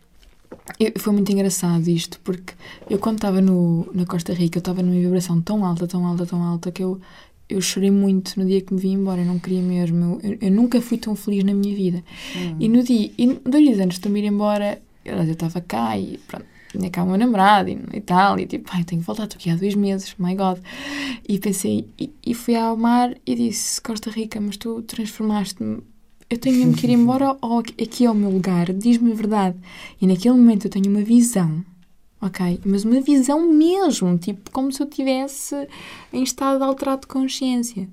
eu, foi muito engraçado isto, porque eu quando estava na Costa Rica, eu estava numa vibração tão alta, tão alta, tão alta, que eu, eu chorei muito no dia que me vim embora, eu não queria mesmo. Eu, eu nunca fui tão feliz na minha vida. Hum. E no dia, e dois dias antes de me ir embora, eu estava cá e pronto, tinha cá o meu namorado e, e tal, e tipo, ai, tenho que voltar, estou aqui há dois meses, my God. E pensei, e, e fui ao mar e disse, Costa Rica, mas tu transformaste-me, eu tenho mesmo que ir [laughs] embora ou aqui é o meu lugar, diz-me a verdade. E naquele momento eu tenho uma visão, ok? Mas uma visão mesmo, tipo, como se eu tivesse em estado alterado de consciência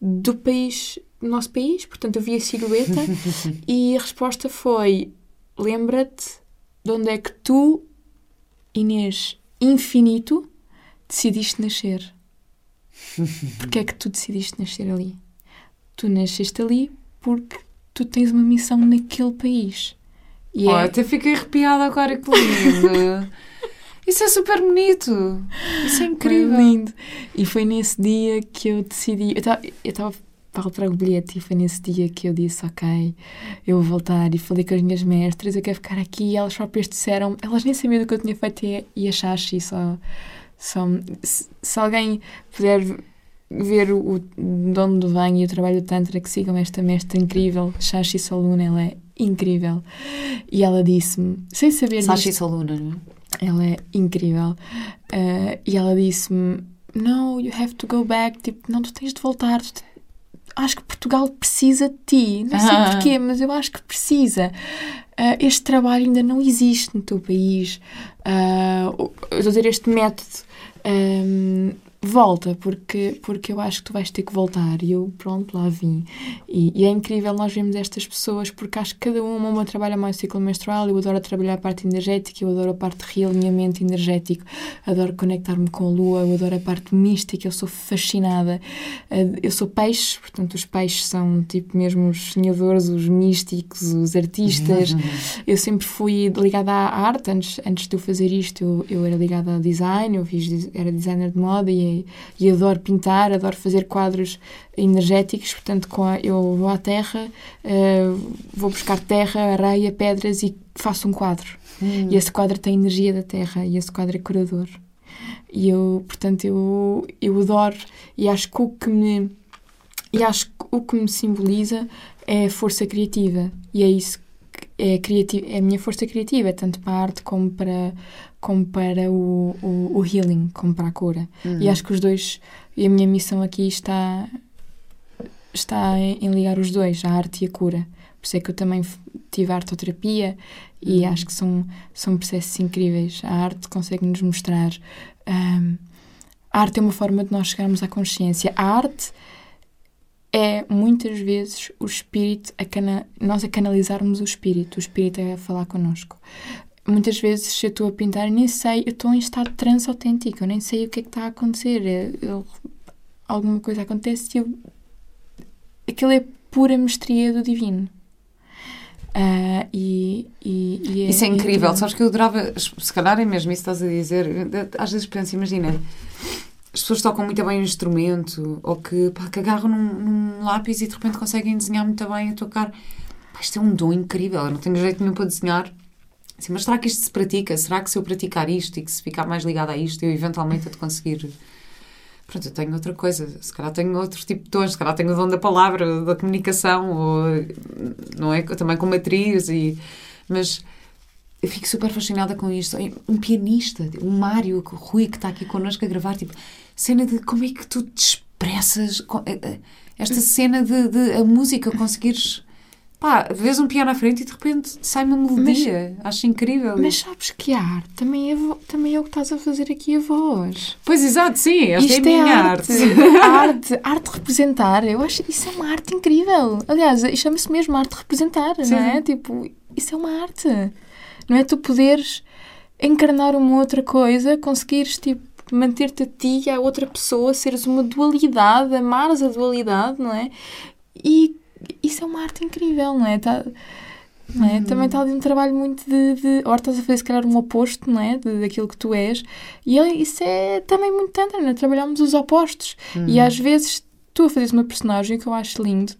do país, do nosso país, portanto eu vi a silhueta [laughs] e a resposta foi, lembra-te de onde é que tu Inês infinito, decidiste nascer. [laughs] Porquê é que tu decidiste nascer ali? Tu nasceste ali porque tu tens uma missão naquele país. E oh, é... até fiquei arrepiada agora, que lindo! [laughs] Isso é super bonito! Isso é incrível! Foi lindo! E foi nesse dia que eu decidi. Eu estava para trago o bilhete e foi nesse dia que eu disse, ok, eu vou voltar e falei com as minhas mestras, eu quero ficar aqui e elas próprias disseram, elas nem sabiam do que eu tinha feito e, e a Shashi só, só se, se, alguém puder ver o, o onde vem e o trabalho do Tantra, que sigam esta mestra incrível, Shashi Soluna, ela é incrível. E ela disse-me, sem saber Shashi Soluna, não é? Ela é incrível. Uh, e ela disse-me, no, you have to go back, tipo, não, tu tens de voltar, tu acho que Portugal precisa de ti. Não sei Ah. porquê, mas eu acho que precisa. Ah, este trabalho ainda não existe no teu país. Ah, eu estou a dizer, este método ahm, volta, porque, porque eu acho que tu vais ter que voltar. E eu, pronto, lá vim. E, e é incrível nós vermos estas pessoas, porque acho que cada uma, uma trabalha mais o ciclo menstrual. Eu adoro trabalhar a parte energética, eu adoro a parte de realinhamento energético, adoro conectar-me com a lua, eu adoro a parte mística, eu sou fascinada. Eh, Eu sou peixe, portanto, os peixes são tipo mesmo os sonhadores, os místicos, os artistas. Eu sempre fui ligada à arte, antes, antes de eu fazer isto, eu, eu era ligada a design, eu fiz, era designer de moda e, e adoro pintar, adoro fazer quadros energéticos, portanto, com a- eu vou à terra, eh, vou buscar terra, areia, pedras e faço um quadro. E esse quadro tem energia da terra e esse quadro é curador. E eu, portanto, eu, eu adoro e acho que o que me e acho que o que me simboliza é a força criativa e é isso que é, criati é a minha força criativa, tanto para a arte como para, como para o, o, o healing, como para a cura. E acho que os dois, e a minha missão aqui está, está em, em ligar os dois, a arte e a cura. Por isso é que eu também tive artoterapia e acho que são, são processos incríveis. A arte consegue nos mostrar. ahm, a arte é uma forma de nós chegarmos à consciência. A arte é muitas vezes o espírito, a cana nós a canalizarmos o espírito, o espírito a falar connosco. Muitas vezes se eu estou a pintar e nem sei, eu estou em estado de transe autêntico, eu nem sei o que é que está a acontecer. Eu- eu- alguma coisa acontece e eu. Aquilo é pura mestria do divino. Ah, e, e, e Isso é incrível. tudo. Sabes que eu adorava, se calhar é mesmo isso que estás a dizer. Às vezes penso, imagina, as pessoas tocam muito bem um instrumento ou que, pá, que agarram num, num lápis e de repente conseguem desenhar muito bem a tocar. Pá, isto é um dom incrível. Eu não tenho jeito nenhum para desenhar. Assim, mas será que isto se pratica? Será que se eu praticar isto e que se ficar mais ligada a isto, eu eventualmente hei de conseguir. Pronto, eu tenho outra coisa. Se calhar tenho outro tipo de dons. Se calhar tenho o dom da palavra, da comunicação, ou, não é? Também como atriz. E, mas eu fico super fascinada com isto. Um pianista, o Mário, o Rui, que está aqui connosco a gravar, tipo, cena de como é que tu te expressas. eh, eh, Esta cena de, de a música conseguires. Pá, vês um piano à frente e de repente sai uma melodia. Acho incrível. Mas sabes que a arte também é, também é o que estás a fazer aqui a voz. Pois, exato, sim. Esta Isto é a minha arte. arte. arte representar, eu acho isso é uma arte incrível. Aliás, chama-se mesmo arte representar, Sim. não é? Tipo, isso é uma arte. Não é tu poderes encarnar uma outra coisa, conseguires tipo manter-te a ti e a outra pessoa, seres uma dualidade, amares a dualidade, não é? E isso é uma arte incrível, não é? Tá, não é? Também está ali um trabalho muito de, de. Ou estás a fazer, se calhar, um oposto, não é? De, daquilo que tu és. E isso é também muito tanto, não é? Trabalhamos os opostos. E às vezes, tu a fazeres uma personagem que eu acho lindo,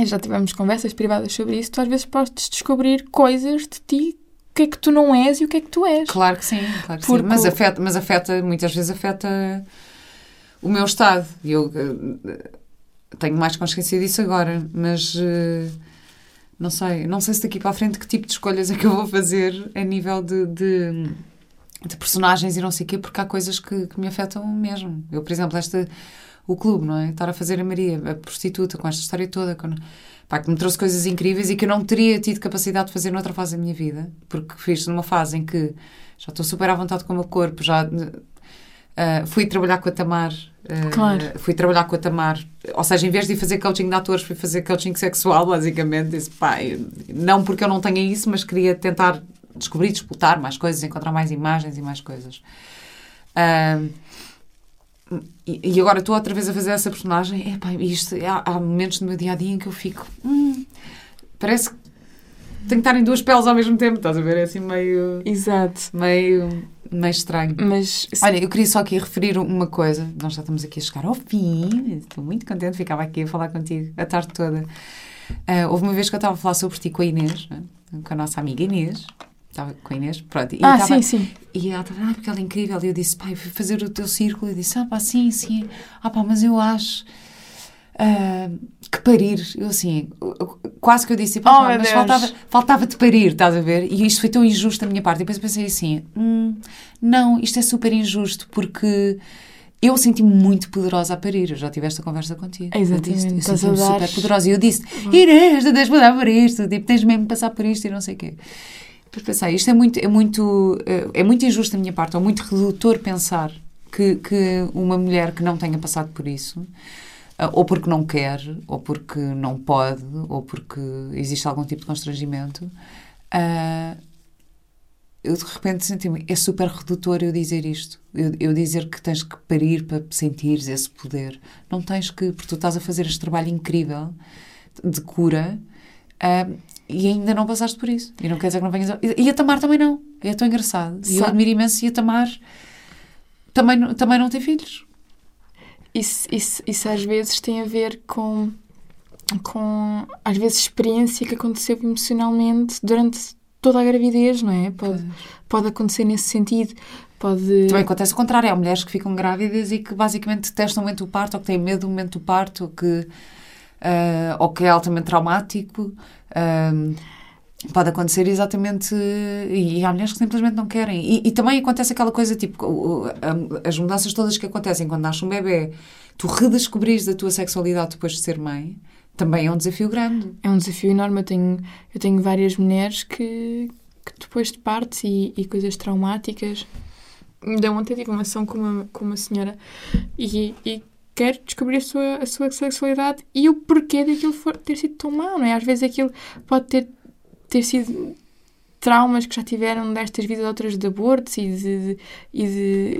e já tivemos conversas privadas sobre isso, tu às vezes podes descobrir coisas de ti, o que é que tu não és e o que é que tu és. Claro que sim, claro que Porque sim. Mas afeta, mas afeta, muitas vezes afeta o meu estado. E Eu eh, tenho mais consciência disso agora, mas eh, não sei, não sei se daqui para a frente que tipo de escolhas é que eu vou fazer a nível de, de, de personagens e não sei o quê, porque há coisas que, que me afetam mesmo. Eu, por exemplo, esta, o clube, não é? Estar a fazer a Maria, a prostituta, com esta história toda, com, pá, que me trouxe coisas incríveis e que eu não teria tido capacidade de fazer noutra fase da minha vida, porque fiz numa fase em que já estou super à vontade com o meu corpo, já ah, fui trabalhar com a Tamar. Ah, Claro. Fui trabalhar com a Tamar. Ou seja, em vez de ir fazer coaching de atores, fui fazer coaching sexual, basicamente. Disse, pá, não porque eu não tenha isso, mas queria tentar descobrir, disputar mais coisas, encontrar mais imagens e mais coisas. Ah, e, e agora estou outra vez a fazer essa personagem. Epá, isto, há, há momentos no meu dia a dia em que eu fico. "Hum, parece que tenho que estar em duas peles ao mesmo tempo, estás a ver? É assim meio. Exato. meio, meio estranho. Mas Olha, eu queria só aqui referir uma coisa. Nós já estamos aqui a chegar ao fim. Estou muito contente, ficava aqui a falar contigo a tarde toda. Ah, houve uma vez que eu estava a falar sobre ti com a Inês, né? com a nossa amiga Inês. Estava com a Inês, pronto. E ah, estava- sim, sim. e ela estava, ah, porque ela é incrível. E eu disse, pai, fui fazer o teu círculo. E disse, ah, pá, sim, sim. Ah, pá, mas eu acho ah, que parir. Eu assim, quase que eu disse, Oh, mas Deus. faltava, faltava-te parir, estás a ver? E isto foi tão injusto da minha parte. E depois pensei assim, hum, não, isto é super injusto porque eu senti-me muito poderosa a parir. Eu já tive esta conversa contigo. Exatamente. Eu, eu senti-me super poderosa. E eu disse: Inês, tu tens de passar por isto. Tipo, tens mesmo de passar por isto e não sei o quê. Depois pensei: isto é muito, é, muito, é muito injusto da minha parte, ou muito redutor pensar que, que uma mulher que não tenha passado por isso ou porque não quer, ou porque não pode, ou porque existe algum tipo de constrangimento, uh, eu de repente senti-me. É super redutor eu dizer isto. Eu, eu, dizer que tens que parir para sentires esse poder. Não tens que, porque tu estás a fazer este trabalho incrível de cura uh, e ainda não passaste por isso. E não quer dizer que não venhas. A... E a Tamar também não. É tão engraçado. E eu admiro imenso e a Tamar também, também não tem filhos isso, isso, isso às vezes tem a ver com, com, às vezes, experiência que aconteceu emocionalmente durante toda a gravidez, não é? Pode, pode acontecer nesse sentido. Pode... Também acontece o contrário. Há mulheres que ficam grávidas e que basicamente testam o momento do parto, ou que têm medo do momento do parto, ou que, uh, ou que é altamente traumático. Uh, Pode acontecer exatamente. E há mulheres que simplesmente não querem. E, e, também acontece aquela coisa tipo: as mudanças todas que acontecem quando nasce um bebê, tu redescobrires a tua sexualidade depois de ser mãe, também é um desafio grande. É um desafio enorme. Eu tenho, eu tenho várias mulheres que, que depois de partes e, e coisas traumáticas. Ainda ontem tive uma ação com uma, com uma senhora e, e quer descobrir a sua, a sua sexualidade e o porquê daquilo for, ter sido tão mau, não é? Às vezes aquilo pode ter ter sido traumas que já tiveram destas vidas outras de abortos e de, e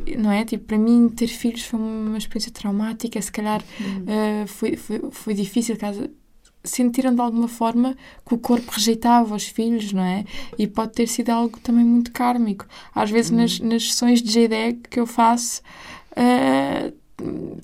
de, não é? Tipo, para mim ter filhos foi uma experiência traumática, se calhar uh, foi, foi, foi difícil, caso sentiram de alguma forma que o corpo rejeitava os filhos, não é? E pode ter sido algo também muito kármico. Às vezes hum. nas, nas sessões de JDEG que eu faço, uh,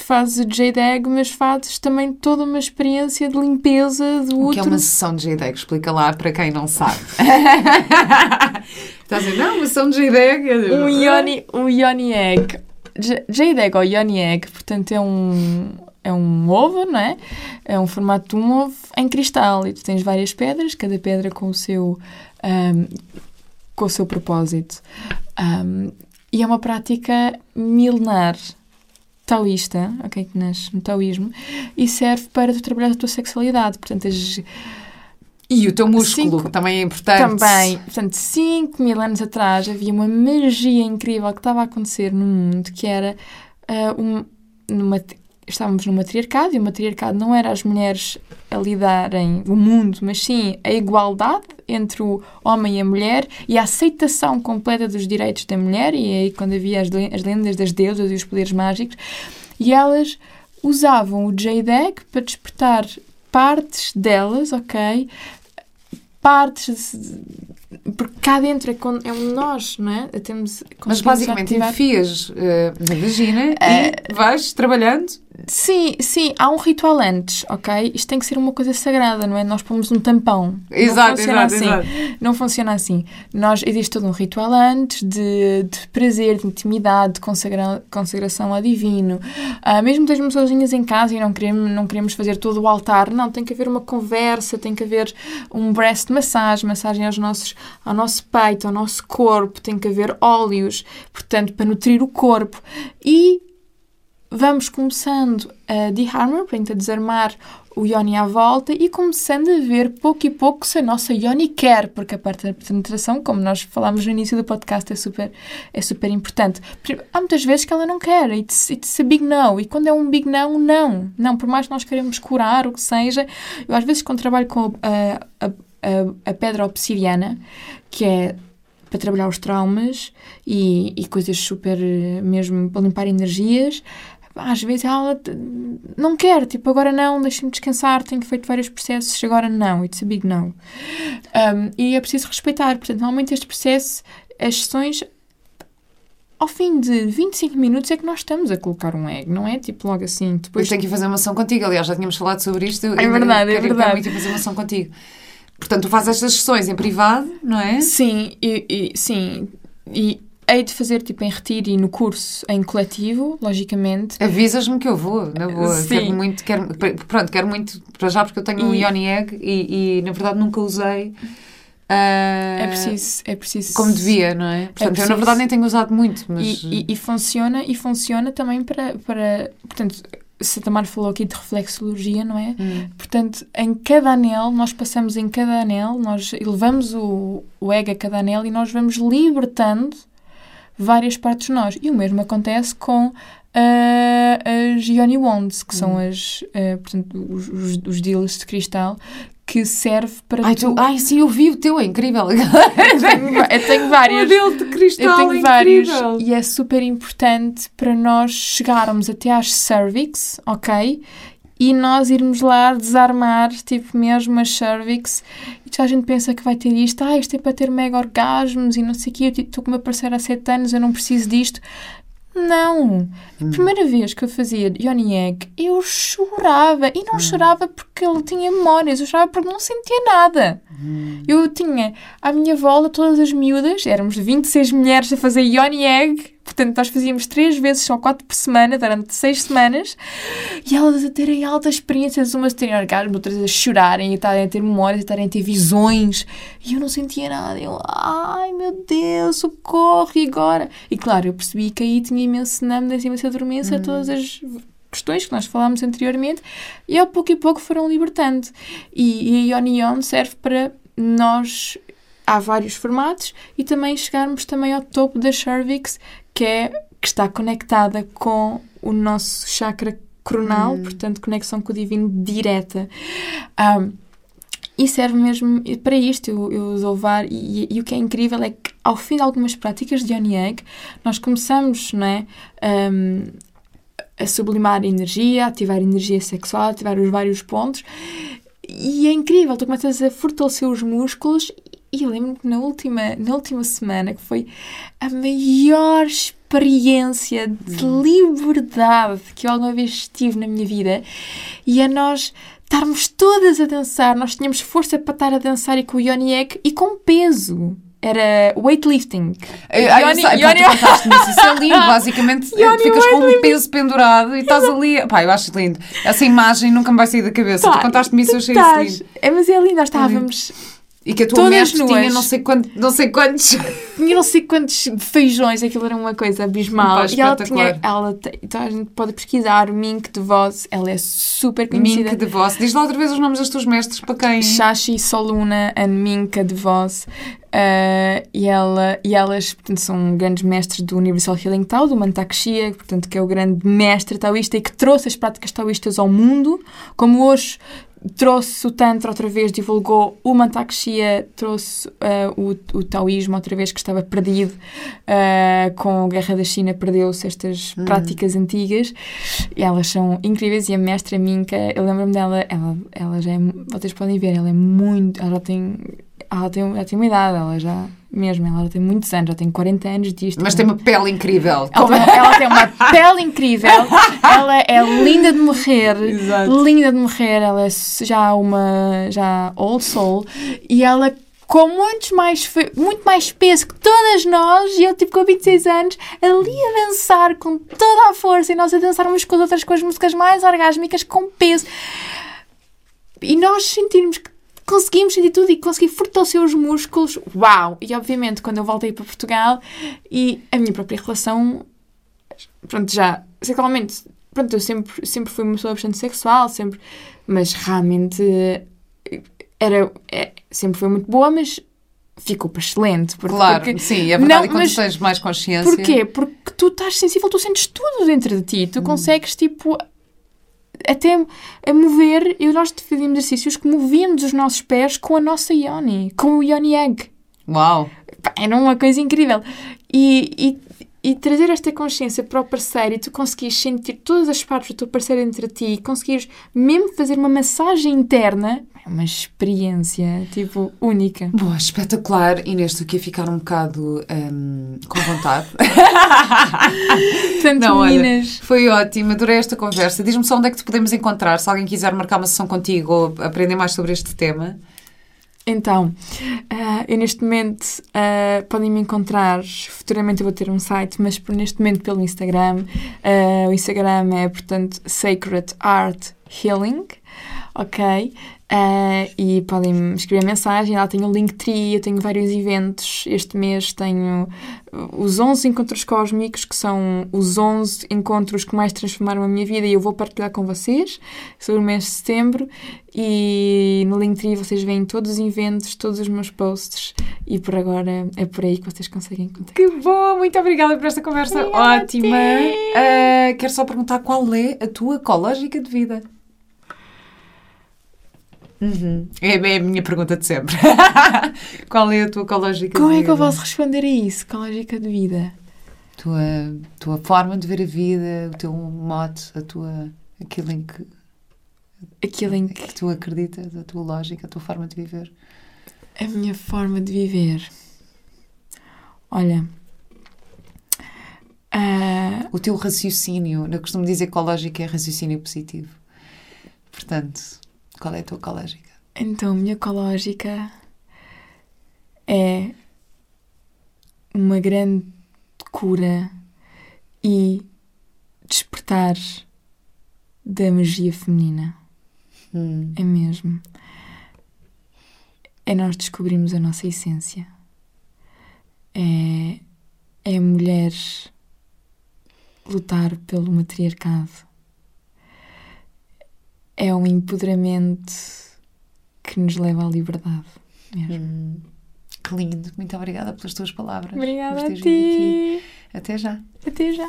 fazes JDEG, mas fazes também toda uma experiência de limpeza do útero. O que é uma sessão de JDEG? Explica lá para quem não sabe. [laughs] Estás a dizer, não, uma sessão de JDEG. Um Yoni, um Yoni Egg. JDEG ou Yoni Egg, portanto, é um, é um ovo, não é? É um formato de um ovo em cristal e tu tens várias pedras, cada pedra com o seu, um, com o seu propósito. Um, e é uma prática milenar taoísta, ok, que nasce no taoísmo, e serve para tu trabalhar a tua sexualidade. Portanto, as, e o teu músculo, cinco, também é importante. Também. Portanto, 5 mil anos atrás havia uma magia incrível que estava a acontecer no mundo, que era uh, um, numa, estávamos no matriarcado, e o matriarcado não era as mulheres a lidarem o mundo, mas sim a igualdade entre o homem e a mulher e a aceitação completa dos direitos da mulher, e aí quando havia as, as lendas das deusas e os poderes mágicos, e elas usavam o Jade para despertar partes delas, ok? Partes porque cá dentro é, quando, é um nós, não é? Temos, Mas basicamente enfias uh, na vagina uh, e vais trabalhando Sim, sim, há um ritual antes, ok? Isto tem que ser uma coisa sagrada, não é? Nós pomos um tampão. Exato, não funciona exato, assim. exato. Não funciona assim. Nós, existe todo um ritual antes de, de prazer, de intimidade, de consagra, consagração ao divino. Uh, mesmo que estejamos sozinhas em casa e não queremos, não queremos fazer todo o altar, não, tem que haver uma conversa, tem que haver um breast massage, massagem aos nossos, ao nosso peito, ao nosso corpo, tem que haver óleos, portanto, para nutrir o corpo. E vamos começando a de-harmer, portanto, a desarmar o Yoni à volta e começando a ver pouco e pouco se a nossa Yoni quer, porque a parte da penetração, como nós falámos no início do podcast, é super, é super importante. Há muitas vezes que ela não quer, it's, it's a big no, e quando é um big não, não. Não, por mais que nós queremos curar, o que seja, eu às vezes quando trabalho com a, a, a, a pedra obsidiana, que é para trabalhar os traumas e, e coisas super mesmo para limpar energias, às vezes ela não quer, tipo, agora não, deixa-me descansar, tenho feito vários processos, agora não, it's a big no. Um, e é preciso respeitar, portanto, normalmente este processo, as sessões, ao fim de 25 minutos é que nós estamos a colocar um egg, não é tipo logo assim. Depois... Eu tenho que fazer uma ação contigo, aliás, já tínhamos falado sobre isto. É verdade, é verdade. Eu fazer uma ação contigo. Portanto, tu fazes estas sessões em privado, não é? Sim, e, e sim. E hei de fazer tipo em retiro e no curso em coletivo, logicamente. Avisas-me que eu vou, na boa. Sim. Quero muito, quero, pronto, quero muito para já porque eu tenho e... um Yoni Egg e, e, na verdade nunca usei. é preciso, é preciso. Como devia, não é? Portanto, é eu na verdade nem tenho usado muito, mas. E, e, e, funciona, e funciona também para. para portanto, se a Tamar falou aqui de reflexologia, não é? Hum. Portanto, em cada anel, nós passamos em cada anel, nós elevamos o, o ego a cada anel e nós vamos libertando várias partes de nós. E o mesmo acontece com uh, as Yoni Wands, que hum. são as, uh, portanto, os, os, os deals de cristal, que serve para ai, tu... ai, sim, eu vi o teu, é incrível. [laughs] eu, tenho, eu tenho vários. Modelo de cristal, Eu tenho é vários. E é super importante para nós chegarmos até às cervix, ok? E nós irmos lá desarmar, tipo, mesmo as cervix. E já a gente pensa que vai ter isto. Ah, isto é para ter mega orgasmos e não sei o quê. Eu estou com uma parceira há sete anos, eu não preciso disto. Não! A hum. primeira vez que eu fazia Yoni Egg, eu chorava. E não hum. chorava porque ele tinha memórias, eu chorava porque não sentia nada. Hum. Eu tinha à minha volta todas as miúdas, éramos 26 mulheres a fazer Yoni Egg, Portanto, nós fazíamos três vezes, só quatro por semana, durante seis semanas, e elas a terem altas experiências, umas a terem orgasmo, outras a chorarem, e estarem a ter memórias, e estarem a ter visões, e eu não sentia nada. Eu, ai meu Deus, socorro, e agora? E claro, eu percebi que aí tinha imenso sonâmbulas, imensa dormência, hum. todas as questões que nós falámos anteriormente, e ao pouco e pouco foram libertando. E, e a Ionion serve para nós há vários formatos e também chegarmos também ao topo da cervix, que é que está conectada com o nosso chakra coronal, hum. portanto, conexão com o divino direta. Um, e serve mesmo para isto, eu, eu uso e, e, o que é incrível é que ao fim de algumas práticas de Yoni Egg, nós começamos, não é, um, a sublimar energia, a ativar energia sexual, a ativar os vários pontos, e é incrível, tu começas a fortalecer os músculos e lembro-me que na última, na última semana, que foi a maior experiência de hum. liberdade que eu alguma vez tive na minha vida, e a nós estarmos todas a dançar, nós tínhamos força para estar a dançar e com o Yoni Egg e com peso era weightlifting. Eu, Yoni, eu Yoni... tu contaste-me isso. Isso é lindo, [laughs] basicamente. Yoni ficas com um peso pendurado e estás ali. Pá, eu acho lindo. Essa imagem nunca me vai sair da cabeça. Pá, tu contaste-me isso, eu achei isso lindo. É, mas é lindo, nós estávamos. E que a tua Todas nuas. tinha não sei, quanto, não sei quantos. [laughs] Tinha não sei quantos feijões, aquilo era uma coisa abismal. Pá, e ela tinha. Ela então a gente pode pesquisar Mink de Voz, ela é super conhecida. Mink de Voz. Diz lá outra vez os nomes dos teus mestres para quem? Shashi Soluna e Minka de Voz. Uh, e, ela, e elas portanto, são grandes mestres do Universal Healing Tao, do Mantak Shia, portanto, que é o grande mestre taoísta e que trouxe as práticas taoístas ao mundo, como hoje trouxe o Tantra outra vez, divulgou o Mantak Shia, trouxe uh, o, o taoísmo outra vez que estava perdido uh, com a Guerra da China, perdeu-se estas hum. práticas antigas e elas são incríveis e a mestra Minka, eu lembro-me dela, ela, ela já é, vocês podem ver, ela é muito, ela tem ela tem, já tem uma idade, ela já. Mesmo, ela tem muitos anos, já tem 40 anos disto. Mas tem uma pele incrível. Ela, tem, ela tem uma pele incrível, [laughs] ela é linda de morrer. Exato. Linda de morrer, ela é já uma. já old soul. E ela com muitos mais, muito mais peso que todas nós, e eu, tipo, com 26 anos, ali a dançar com toda a força, e nós a dançarmos com as outras com as músicas mais orgásmicas, com peso. E nós sentirmos que conseguimos sentir tudo e consegui fortalecer os músculos. Uau! E obviamente, quando eu voltei para Portugal e a minha própria relação, pronto, já sexualmente, pronto, eu sempre, sempre fui uma pessoa bastante sexual, sempre, mas realmente era, é, sempre foi muito boa, mas ficou para excelente. Porque, claro, porque, sim, é verdade, não, e quando tens mais consciência... Porquê? Porque tu estás sensível, tu sentes tudo dentro de ti, tu hum. consegues, tipo, até a mover, e nós fazíamos exercícios que movíamos os nossos pés com a nossa Yoni, com o Yoni Egg. Uau! Era uma coisa incrível. E, e, e, trazer esta consciência para o parceiro e tu conseguires sentir todas as partes do teu parceiro entre ti e conseguires mesmo fazer uma massagem interna é uma experiência, tipo, única. Boa, espetacular. Inês, estou aqui a ficar um bocado um, com vontade. [laughs] Tanto Não, meninas. Olha, foi ótimo, adorei esta conversa. Diz-me só onde é que te podemos encontrar, se alguém quiser marcar uma sessão contigo ou aprender mais sobre este tema. Então, uh, eu neste momento uh, podem me encontrar, futuramente eu vou ter um site, mas por neste momento pelo Instagram. Uh, o Instagram é, portanto, Sacred Art Healing ok? Uh, e podem me escrever mensagem. Lá tenho o Linktree, eu tenho vários eventos. Este mês tenho os 11 encontros cósmicos, que são os 11 encontros que mais transformaram a minha vida e eu vou partilhar com vocês sobre o mês de setembro. E no Linktree vocês veem todos os eventos, todos os meus posts e por agora é por aí que vocês conseguem encontrar. Que bom! Muito obrigada por esta conversa obrigada ótima. Uh, quero só perguntar qual é a tua ecológica de vida? Uhum. É, é, a minha pergunta de sempre. [laughs] Qual é a tua ecológica Como de vida? Como é que eu posso responder a isso? Ecológica de vida? Tua, tua forma de ver a vida, o teu mote, a tua, aquilo em que. Aquilo em que... que tu acreditas, a tua lógica, a tua forma de viver. A minha forma de viver. Olha. Uh... O teu raciocínio. Eu costumo dizer que ecológico é raciocínio positivo. Portanto, qual é a tua ecológica? Então, a minha ecológica é uma grande cura e despertar da magia feminina. Hum. É mesmo. É nós descobrirmos a nossa essência. É, é a mulher lutar pelo matriarcado é um empoderamento que nos leva à liberdade mesmo. Hum, que lindo. Muito obrigada pelas tuas palavras. Obrigada a ti. Aqui. Até já. Até já.